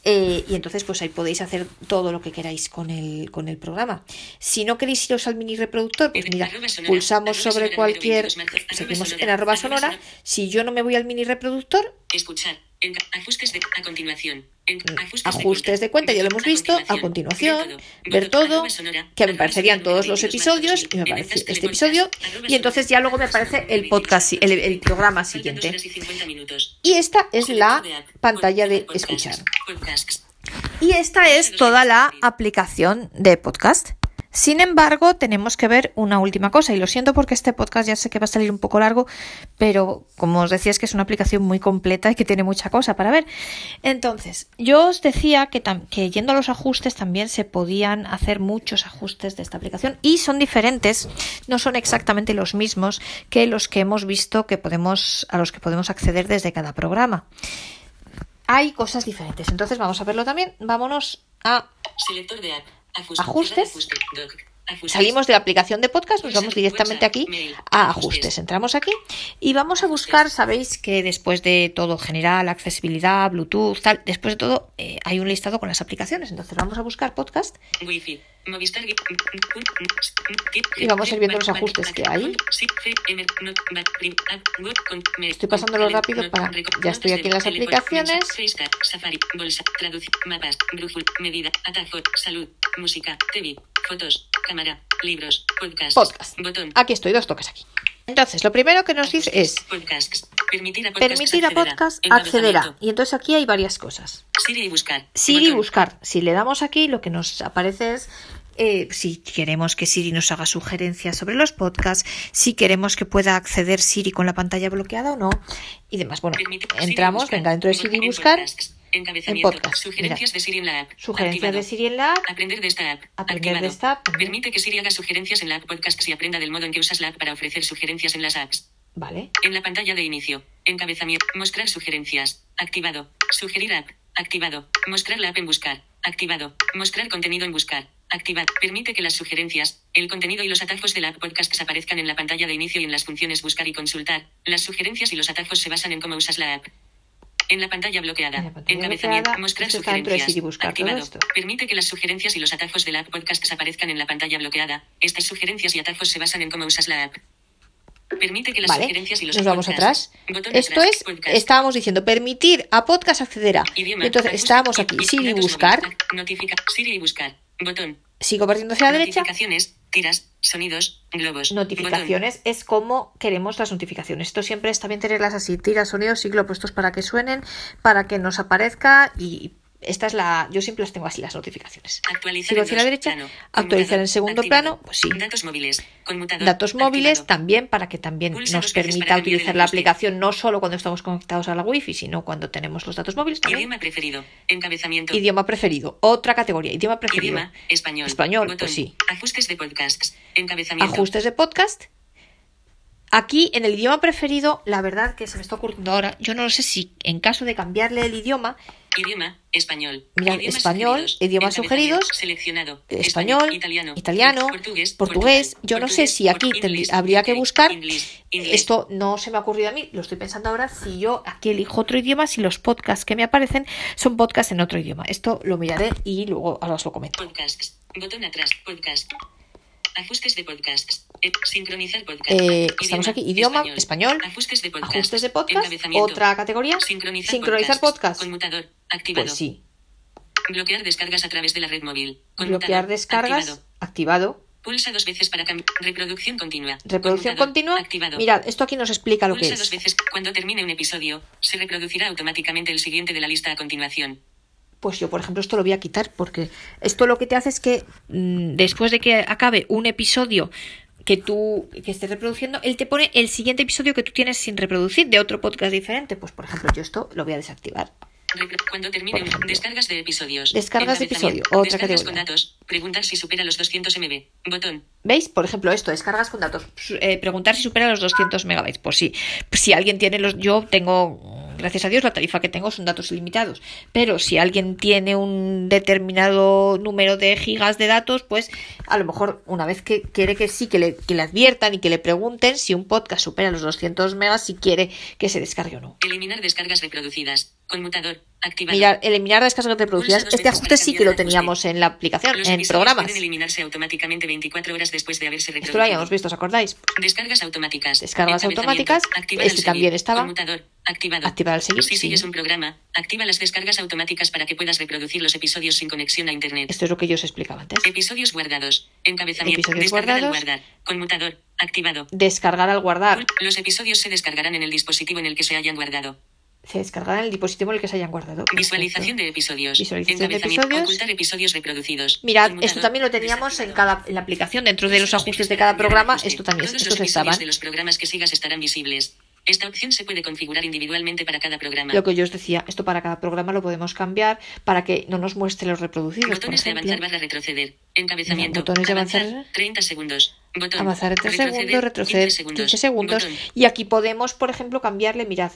Speaker 1: Eh, y entonces pues ahí podéis hacer todo lo que queráis con el, con el programa. Si no queréis iros al mini reproductor, pues mira,
Speaker 2: Arroba sonora,
Speaker 1: pulsamos sobre cualquier,
Speaker 2: número 22 marzo,
Speaker 1: seguimos en arroba
Speaker 2: sonora,
Speaker 1: si yo no me voy al mini reproductor,
Speaker 2: Escuchar. En, ajustes de a continuación. En, ajustes,
Speaker 1: ajustes de cuenta, ya lo hemos visto, a continuación, ver todo, que me aparecerían todos los episodios y me aparece este episodio y entonces ya luego me aparece el podcast, el, el programa siguiente. Y esta es la pantalla de escuchar. Y esta es toda la aplicación de podcast. Sin embargo, tenemos que ver una última cosa, y lo siento porque este podcast ya sé que va a salir un poco largo, pero como os decía es que es una aplicación muy completa y que tiene mucha cosa para ver. Entonces, yo os decía que, que yendo a los ajustes también se podían hacer muchos ajustes de esta aplicación y son diferentes, no son exactamente los mismos que los que hemos visto que podemos, a los que podemos acceder desde cada programa hay cosas diferentes. Entonces vamos a verlo también. Vámonos a
Speaker 2: Selector de app.
Speaker 1: Ajustes. Salimos de la aplicación de podcast, nos vamos directamente aquí a ajustes. Entramos aquí y vamos a buscar, sabéis que después de todo general, accesibilidad, Bluetooth, tal, después de todo eh, hay un listado con las aplicaciones. Entonces vamos a buscar podcast. Y vamos a ir viendo los ajustes que hay. Estoy pasándolo rápido para- ya estoy aquí en las aplicaciones.
Speaker 2: Safari, bolsa, traducir, mapas, brújula, medida, atajo, salud, música, TV, fotos, cámara, libros, podcast,
Speaker 1: podcast.
Speaker 2: botón.
Speaker 1: Aquí estoy, dos toques aquí. Entonces, lo primero que nos dice es
Speaker 2: Podcasts. Permitir a podcast
Speaker 1: permitir a
Speaker 2: acceder
Speaker 1: podcast acceder a.
Speaker 2: Encabezamiento.
Speaker 1: Y entonces aquí hay varias cosas.
Speaker 2: Siri y buscar.
Speaker 1: Siri
Speaker 2: Botón.
Speaker 1: buscar. Si le damos aquí, lo que nos aparece es eh, si queremos que Siri nos haga sugerencias sobre los podcasts, si queremos que pueda acceder Siri con la pantalla bloqueada o no, y demás. Bueno, entramos, venga, dentro de Siri buscar.
Speaker 2: Encabezamiento.
Speaker 1: en podcast.
Speaker 2: Sugerencias
Speaker 1: Mira.
Speaker 2: de Siri en la app.
Speaker 1: sugerencias
Speaker 2: Activado.
Speaker 1: de Siri en la app,
Speaker 2: Aprender de esta app.
Speaker 1: Aprender
Speaker 2: Activado.
Speaker 1: de esta app también.
Speaker 2: Permite que Siri haga sugerencias en la app Podcasts y aprenda del modo en que usas la app para ofrecer sugerencias en las apps.
Speaker 1: vale,
Speaker 2: En la pantalla de inicio. Encabezamiento. Mostrar sugerencias. Activado. Sugerir app. Activado. Mostrar la app en buscar. Activado. Mostrar contenido en buscar. Activar. Permite que las sugerencias, el contenido y los atajos de la app Podcasts aparezcan en la pantalla de inicio y en las funciones buscar y consultar. Las sugerencias y los atajos se basan en cómo usas la app. En la pantalla bloqueada.
Speaker 1: En la pantalla
Speaker 2: Encabezamiento.
Speaker 1: bloqueada,
Speaker 2: Mostrar sugerencias.
Speaker 1: Siri Buscar, todo
Speaker 2: Activado.
Speaker 1: esto.
Speaker 2: Permite que las sugerencias y los atajos de la app Podcasts aparezcan en la pantalla bloqueada. Estas sugerencias y atajos se basan en cómo usas la app. Permite que las
Speaker 1: Vale,
Speaker 2: sugerencias y los
Speaker 1: nos vamos atrás.
Speaker 2: Botón
Speaker 1: Esto
Speaker 2: atrás,
Speaker 1: es,
Speaker 2: podcast.
Speaker 1: estábamos diciendo, permitir a podcast acceder a.
Speaker 2: Idioma,
Speaker 1: Entonces, estábamos aquí,
Speaker 2: y- y
Speaker 1: Siri
Speaker 2: datos
Speaker 1: buscar,
Speaker 2: Notifica, Siri y buscar. Botón.
Speaker 1: sigo partiendo hacia la derecha.
Speaker 2: Notificaciones, tiras, sonidos, globos.
Speaker 1: Notificaciones es como queremos las notificaciones. Esto siempre está bien tenerlas así, tiras, sonidos, siglo puestos para que suenen, para que nos aparezca y esta es la, yo siempre las tengo así las notificaciones.
Speaker 2: Actualizar
Speaker 1: Sigo
Speaker 2: en
Speaker 1: hacia la derecha,
Speaker 2: plano,
Speaker 1: actualizar en segundo
Speaker 2: activado.
Speaker 1: plano, pues sí.
Speaker 2: Datos móviles,
Speaker 1: Datos móviles
Speaker 2: activado.
Speaker 1: también para que también
Speaker 2: Pulsa
Speaker 1: nos permita utilizar la aplicación no solo cuando estamos conectados a la wifi, sino cuando tenemos los datos móviles también.
Speaker 2: Idioma preferido. Encabezamiento.
Speaker 1: Idioma preferido, otra categoría, idioma preferido.
Speaker 2: Idioma, español.
Speaker 1: Español,
Speaker 2: Botón.
Speaker 1: pues sí.
Speaker 2: Ajustes de podcasts. Encabezamiento.
Speaker 1: ajustes de podcast. Aquí en el idioma preferido, la verdad que se me está ocurriendo ahora, yo no sé si en caso de cambiarle el idioma,
Speaker 2: Idioma, español.
Speaker 1: Mira,
Speaker 2: Idiomas
Speaker 1: español,
Speaker 2: sugeridos.
Speaker 1: idiomas sugeridos,
Speaker 2: Seleccionado.
Speaker 1: español,
Speaker 2: italiano,
Speaker 1: italiano,
Speaker 2: portugués,
Speaker 1: yo no sé si aquí habría que buscar, esto no se me ha ocurrido a mí, lo estoy pensando ahora, si yo aquí elijo otro idioma, si los podcasts que me aparecen son podcasts en otro idioma. Esto lo miraré y luego ahora os lo comento.
Speaker 2: Podcasts. Botón atrás. Podcast. Ajustes de podcasts. Sincronizar podcast.
Speaker 1: Eh, estamos aquí, idioma, español,
Speaker 2: Ajustes de podcast.
Speaker 1: Ajustes de podcast, otra categoría,
Speaker 2: Sincronizar,
Speaker 1: sincronizar podcast.
Speaker 2: Conmutador. Activado.
Speaker 1: Pues sí,
Speaker 2: Bloquear descargas a través de la red móvil.
Speaker 1: bloquear
Speaker 2: Conmutador.
Speaker 1: descargas,
Speaker 2: Activado.
Speaker 1: activado.
Speaker 2: Pulsa dos veces para cambiar. Reproducción continua.
Speaker 1: Reproducción
Speaker 2: Conmutador.
Speaker 1: continua.
Speaker 2: Activado.
Speaker 1: Mirad, esto aquí nos explica lo que
Speaker 2: Pulsa
Speaker 1: es.
Speaker 2: dos veces. Cuando termine un episodio, se reproducirá automáticamente el siguiente de la lista a continuación.
Speaker 1: Pues yo, por ejemplo, esto lo voy a quitar porque esto lo que te hace es que mm, después de que acabe un episodio que tú que estés reproduciendo, él te pone el siguiente episodio que tú tienes sin reproducir de otro podcast diferente. Pues, por ejemplo, yo esto lo voy a desactivar.
Speaker 2: Cuando termine descargas de episodios.
Speaker 1: Descargas de episodio, otra
Speaker 2: Descargas con datos. Preguntar si supera los 200 MB. Botón.
Speaker 1: ¿Veis? Por ejemplo, esto, descargas con datos. Eh, preguntar si supera los 200 megabytes. Pues sí. Pues si alguien tiene los. Yo tengo. Gracias a Dios, la tarifa que tengo son datos ilimitados. Pero si alguien tiene un determinado número de gigas de datos, pues a lo mejor una vez que quiere que sí, que le, adviertan y que le pregunten si un podcast supera los 200 megas, si quiere que se descargue o no.
Speaker 2: Eliminar descargas reproducidas. Conmutador. Activado.
Speaker 1: Mirar, eliminar descargas reproducidas. Este ajuste sí que lo teníamos en la aplicación,
Speaker 2: Los
Speaker 1: en programas.
Speaker 2: pueden eliminarse automáticamente 24 horas después de haberse reproducido.
Speaker 1: Esto lo habíamos visto, ¿os acordáis?
Speaker 2: Descargas automáticas.
Speaker 1: Descargas automáticas. Este
Speaker 2: al
Speaker 1: también estaba.
Speaker 2: Conmutador. Activado.
Speaker 1: Activar al seguir,
Speaker 2: Si
Speaker 1: sí.
Speaker 2: sigues un programa, activa las descargas automáticas para que puedas reproducir los episodios sin conexión a internet.
Speaker 1: Esto es lo que yo os explicaba antes.
Speaker 2: Episodios guardados. Encabezamiento.
Speaker 1: Episodios
Speaker 2: Descargar al
Speaker 1: guardados.
Speaker 2: guardar. Conmutador. Activado.
Speaker 1: Descargar al guardar.
Speaker 2: Los episodios se descargarán en el dispositivo en el que se hayan guardado.
Speaker 1: Se descargará en el dispositivo en el que se hayan guardado.
Speaker 2: Visualización de episodios.
Speaker 1: Visualización de episodios.
Speaker 2: Ocultar episodios reproducidos.
Speaker 1: Mirad, esto también lo teníamos en cada en la aplicación, dentro de los ajustes de cada programa, esto también,
Speaker 2: Todos
Speaker 1: estos
Speaker 2: los
Speaker 1: estaban.
Speaker 2: de los programas que sigas estarán visibles. Esta opción se puede configurar individualmente para cada programa.
Speaker 1: Lo que yo os decía, esto para cada programa lo podemos cambiar para que no nos muestre los reproducidos, por
Speaker 2: Botones de avanzar barra retroceder. Encabezamiento.
Speaker 1: Botones de
Speaker 2: avanzar,
Speaker 1: avanzar.
Speaker 2: 30 segundos. Botón.
Speaker 1: Avanzar en 3 segundos, retroceder 15 segundos.
Speaker 2: Botón.
Speaker 1: Y aquí podemos, por ejemplo, cambiarle, mirad.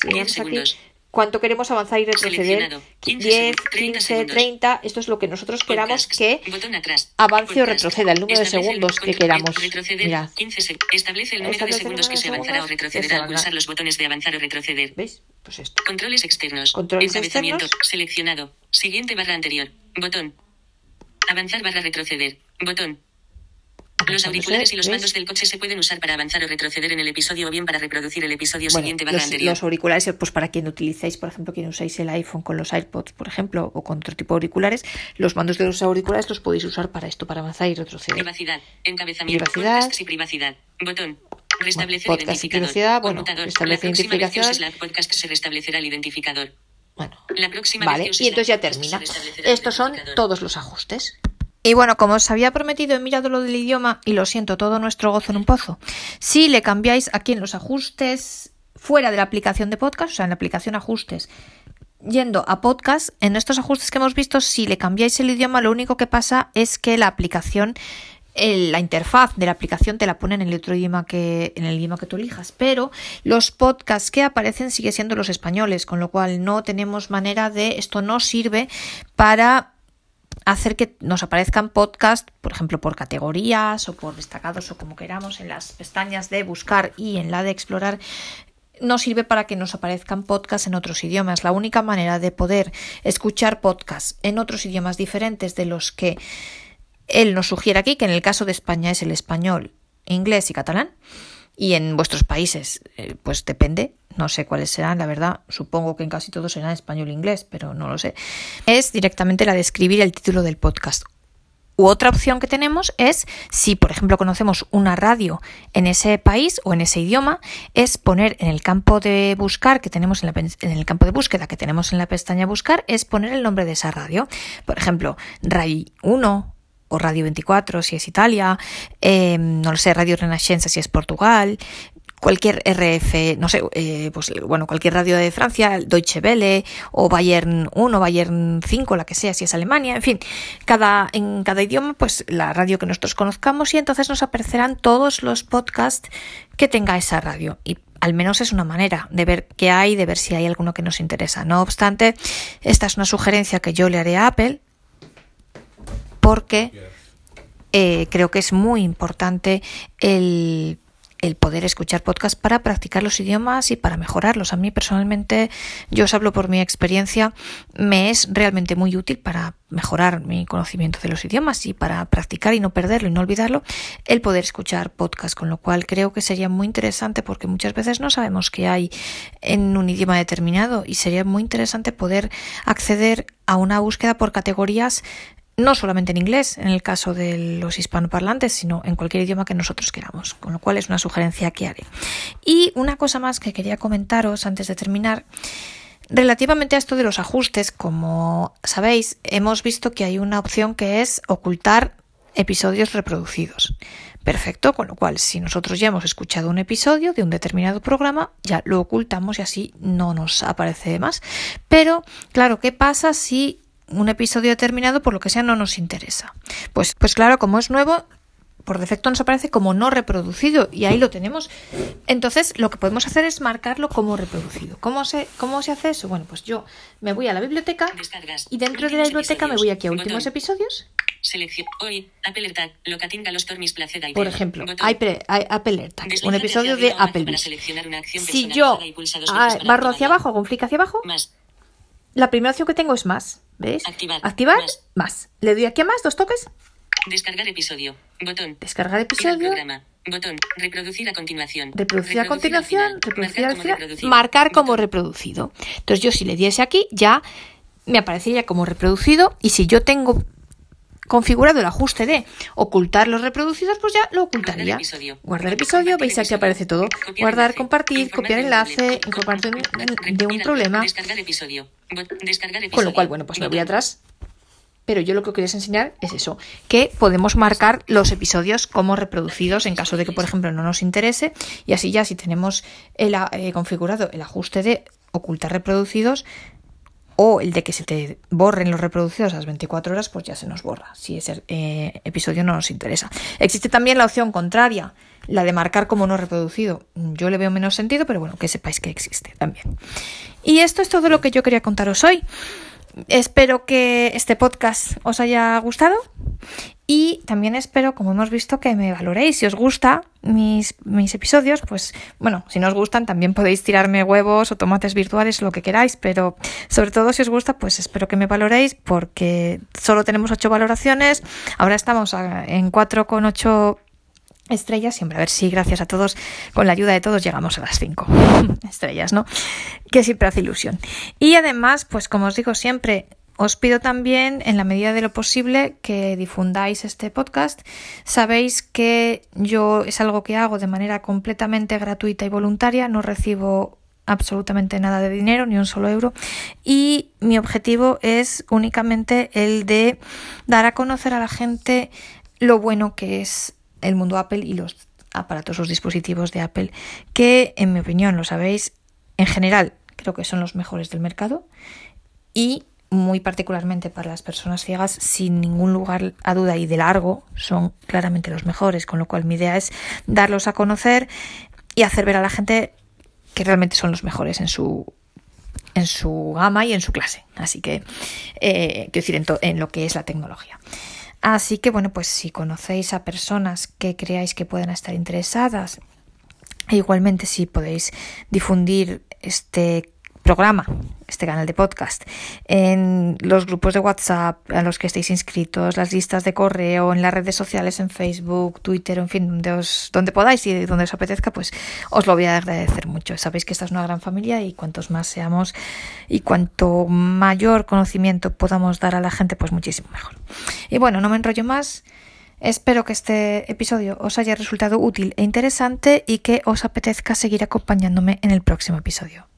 Speaker 1: Si
Speaker 2: 10
Speaker 1: le damos aquí, cuánto queremos avanzar y retroceder.
Speaker 2: Seleccionado. 15
Speaker 1: 10,
Speaker 2: segundos, 30
Speaker 1: 15,
Speaker 2: segundos.
Speaker 1: 30. Esto es lo que nosotros queramos que
Speaker 2: Botón atrás.
Speaker 1: avance o retroceda, el número de segundos que queramos. Mirad.
Speaker 2: 15 seg- Establece el número de segundos que se avanzará o retrocederá al pulsar los botones de avanzar o retroceder.
Speaker 1: ¿Veis? Pues esto.
Speaker 2: Controles externos.
Speaker 1: Controles
Speaker 2: Encabezamiento.
Speaker 1: externos.
Speaker 2: Seleccionado. Siguiente barra anterior. Botón. Avanzar barra retroceder. Botón. Los auriculares y los mandos del coche se pueden usar para avanzar o retroceder en el episodio o bien para reproducir el episodio
Speaker 1: Bueno,
Speaker 2: siguiente barra
Speaker 1: los,
Speaker 2: anterior.
Speaker 1: los auriculares, pues para quien utilicéis, por ejemplo, quien usáis el iPhone con los AirPods, por ejemplo, o con otro tipo de auriculares, los mandos de los auriculares los podéis usar para esto, para avanzar y retroceder.
Speaker 2: Privacidad. Encabezamiento.
Speaker 1: Privacidad.
Speaker 2: Y privacidad. Botón. Restablecer
Speaker 1: Bueno, podcast y
Speaker 2: identificador.
Speaker 1: privacidad, bueno,
Speaker 2: vez que
Speaker 1: identificación.
Speaker 2: la podcast se restablecerá el identificador.
Speaker 1: Bueno,
Speaker 2: La próxima
Speaker 1: vale,
Speaker 2: vez
Speaker 1: y entonces ya termina. Estos son todos los ajustes. Y bueno, como os había prometido, he mirado lo del idioma y lo siento, todo nuestro gozo en un pozo. Si le cambiáis aquí en los ajustes fuera de la aplicación de podcast, o sea, en la aplicación ajustes, yendo a podcast, en estos ajustes que hemos visto, si le cambiáis el idioma, lo único que pasa es que la aplicación, la interfaz de la aplicación te la pone en el otro idioma que, en el idioma que tú elijas, pero los podcasts que aparecen siguen siendo los españoles, con lo cual no tenemos manera de, esto no sirve para hacer que nos aparezcan podcasts, por ejemplo, por categorías o por destacados o como queramos, en las pestañas de buscar y en la de explorar, nos sirve para que nos aparezcan podcasts en otros idiomas. La única manera de poder escuchar podcasts en otros idiomas diferentes de los que él nos sugiere aquí, que en el caso de España es el español, inglés y catalán, y en vuestros países, eh, pues depende, no sé cuáles serán, la verdad, supongo que en casi todos serán español e inglés, pero no lo sé. Es directamente la de escribir el título del podcast. U otra opción que tenemos es, si por ejemplo conocemos una radio en ese país o en ese idioma, es poner en el campo de buscar que tenemos en, en el campo de búsqueda que tenemos en la pestaña buscar, es poner el nombre de esa radio. Por ejemplo, RAI 1 o Radio 24 si es Italia, eh, no lo sé, Radio Renascença si es Portugal, cualquier RF, no sé, eh, pues bueno, cualquier radio de Francia, Deutsche Welle o Bayern 1, Bayern 5, la que sea, si es Alemania, en fin, cada, en cada idioma, pues la radio que nosotros conozcamos y entonces nos aparecerán todos los podcasts que tenga esa radio. Y al menos es una manera de ver qué hay, de ver si hay alguno que nos interesa. No obstante, esta es una sugerencia que yo le haré a Apple porque eh, creo que es muy importante el el poder escuchar podcast para practicar los idiomas y para mejorarlos. A mí personalmente, yo os hablo por mi experiencia, me es realmente muy útil para mejorar mi conocimiento de los idiomas y para practicar y no perderlo y no olvidarlo, el poder escuchar podcast, con lo cual creo que sería muy interesante porque muchas veces no sabemos qué hay en un idioma determinado y sería muy interesante poder acceder a una búsqueda por categorías no solamente en inglés, en el caso de los hispanoparlantes, sino en cualquier idioma que nosotros queramos, con lo cual es una sugerencia que haré. Y una cosa más que quería comentaros antes de terminar. Relativamente a esto de los ajustes, como sabéis, hemos visto que hay una opción que es ocultar episodios reproducidos. Perfecto, con lo cual si nosotros ya hemos escuchado un episodio de un determinado programa, ya lo ocultamos y así no nos aparece más. Pero, claro, ¿qué pasa si un episodio determinado por lo que sea no nos interesa. Pues, pues claro, como es nuevo, por defecto nos aparece como no reproducido y ahí lo tenemos. Entonces, lo que podemos hacer es marcarlo como reproducido. ¿Cómo se, cómo se hace eso? Bueno, pues yo me voy a la biblioteca y dentro de la biblioteca me voy aquí a últimos episodios.
Speaker 2: Selección hoy, Apple AirTag, locatinga los tornis placeda
Speaker 1: Por ejemplo, Apple AirTag, un episodio de Apple. Si yo barro hacia abajo, hago un clic hacia abajo, la primera opción que tengo es más. ¿Veis?
Speaker 2: Activar.
Speaker 1: Activar más. Le doy aquí a más, dos toques.
Speaker 2: Descargar episodio. Botón.
Speaker 1: Descargar episodio.
Speaker 2: Botón. Reproducir a continuación.
Speaker 1: Reproducir, a continuación. Reproducir al final. Marcar como reproducido. Entonces yo si le diese aquí ya me aparecería como reproducido y si yo tengo configurado el ajuste de ocultar los reproducidos, pues ya lo ocultaría. Guardar episodio, veis aquí aparece todo. Guardar, compartir, copiar enlace, información de un problema. Con lo cual, bueno, pues me voy atrás. Pero yo lo que quería enseñar es eso, que podemos marcar los episodios como reproducidos en caso de que, por ejemplo, no nos interese. Y así ya si tenemos el, eh, configurado el ajuste de ocultar reproducidos, o el de que se te borren los reproducidos a las 24 horas, pues ya se nos borra, si ese eh, episodio no nos interesa. Existe también la opción contraria, la de marcar como no reproducido. Yo le veo menos sentido, pero bueno, que sepáis que existe también. Y esto es todo lo que yo quería contaros hoy. Espero que este podcast os haya gustado y también espero, como hemos visto, que me valoréis. Si os gusta mis, mis episodios, pues bueno, si no os gustan también podéis tirarme huevos o tomates virtuales, lo que queráis, pero sobre todo si os gusta, pues espero que me valoréis porque solo tenemos ocho valoraciones. Ahora estamos en 4,8 estrellas. Siempre a ver si gracias a todos, con la ayuda de todos, llegamos a las 5 estrellas, ¿no? Que siempre hace ilusión. Y además, pues como os digo siempre, os pido también, en la medida de lo posible, que difundáis este podcast. Sabéis que yo es algo que hago de manera completamente gratuita y voluntaria, no recibo absolutamente nada de dinero, ni un solo euro. Y mi objetivo es únicamente el de dar a conocer a la gente lo bueno que es el mundo Apple y los aparatos, los dispositivos de Apple, que en mi opinión, lo sabéis, en general creo que son los mejores del mercado y muy particularmente para las personas ciegas, sin ningún lugar a duda y de largo, son claramente los mejores, con lo cual mi idea es darlos a conocer y hacer ver a la gente que realmente son los mejores en su en su gama y en su clase. Así que, eh, quiero decir, en, en lo que es la tecnología. Así que, bueno, pues si conocéis a personas que creáis que puedan estar interesadas, e igualmente si podéis difundir este programa, este canal de podcast, en los grupos de WhatsApp a los que estéis inscritos, las listas de correo, en las redes sociales, en Facebook, Twitter, en fin, donde, os, donde podáis y donde os apetezca, pues os lo voy a agradecer mucho. Sabéis que esta es una gran familia y cuantos más seamos y cuanto mayor conocimiento podamos dar a la gente, pues muchísimo mejor. Y bueno, no me enrollo más. Espero que este episodio os haya resultado útil e interesante y que os apetezca seguir acompañándome en el próximo episodio.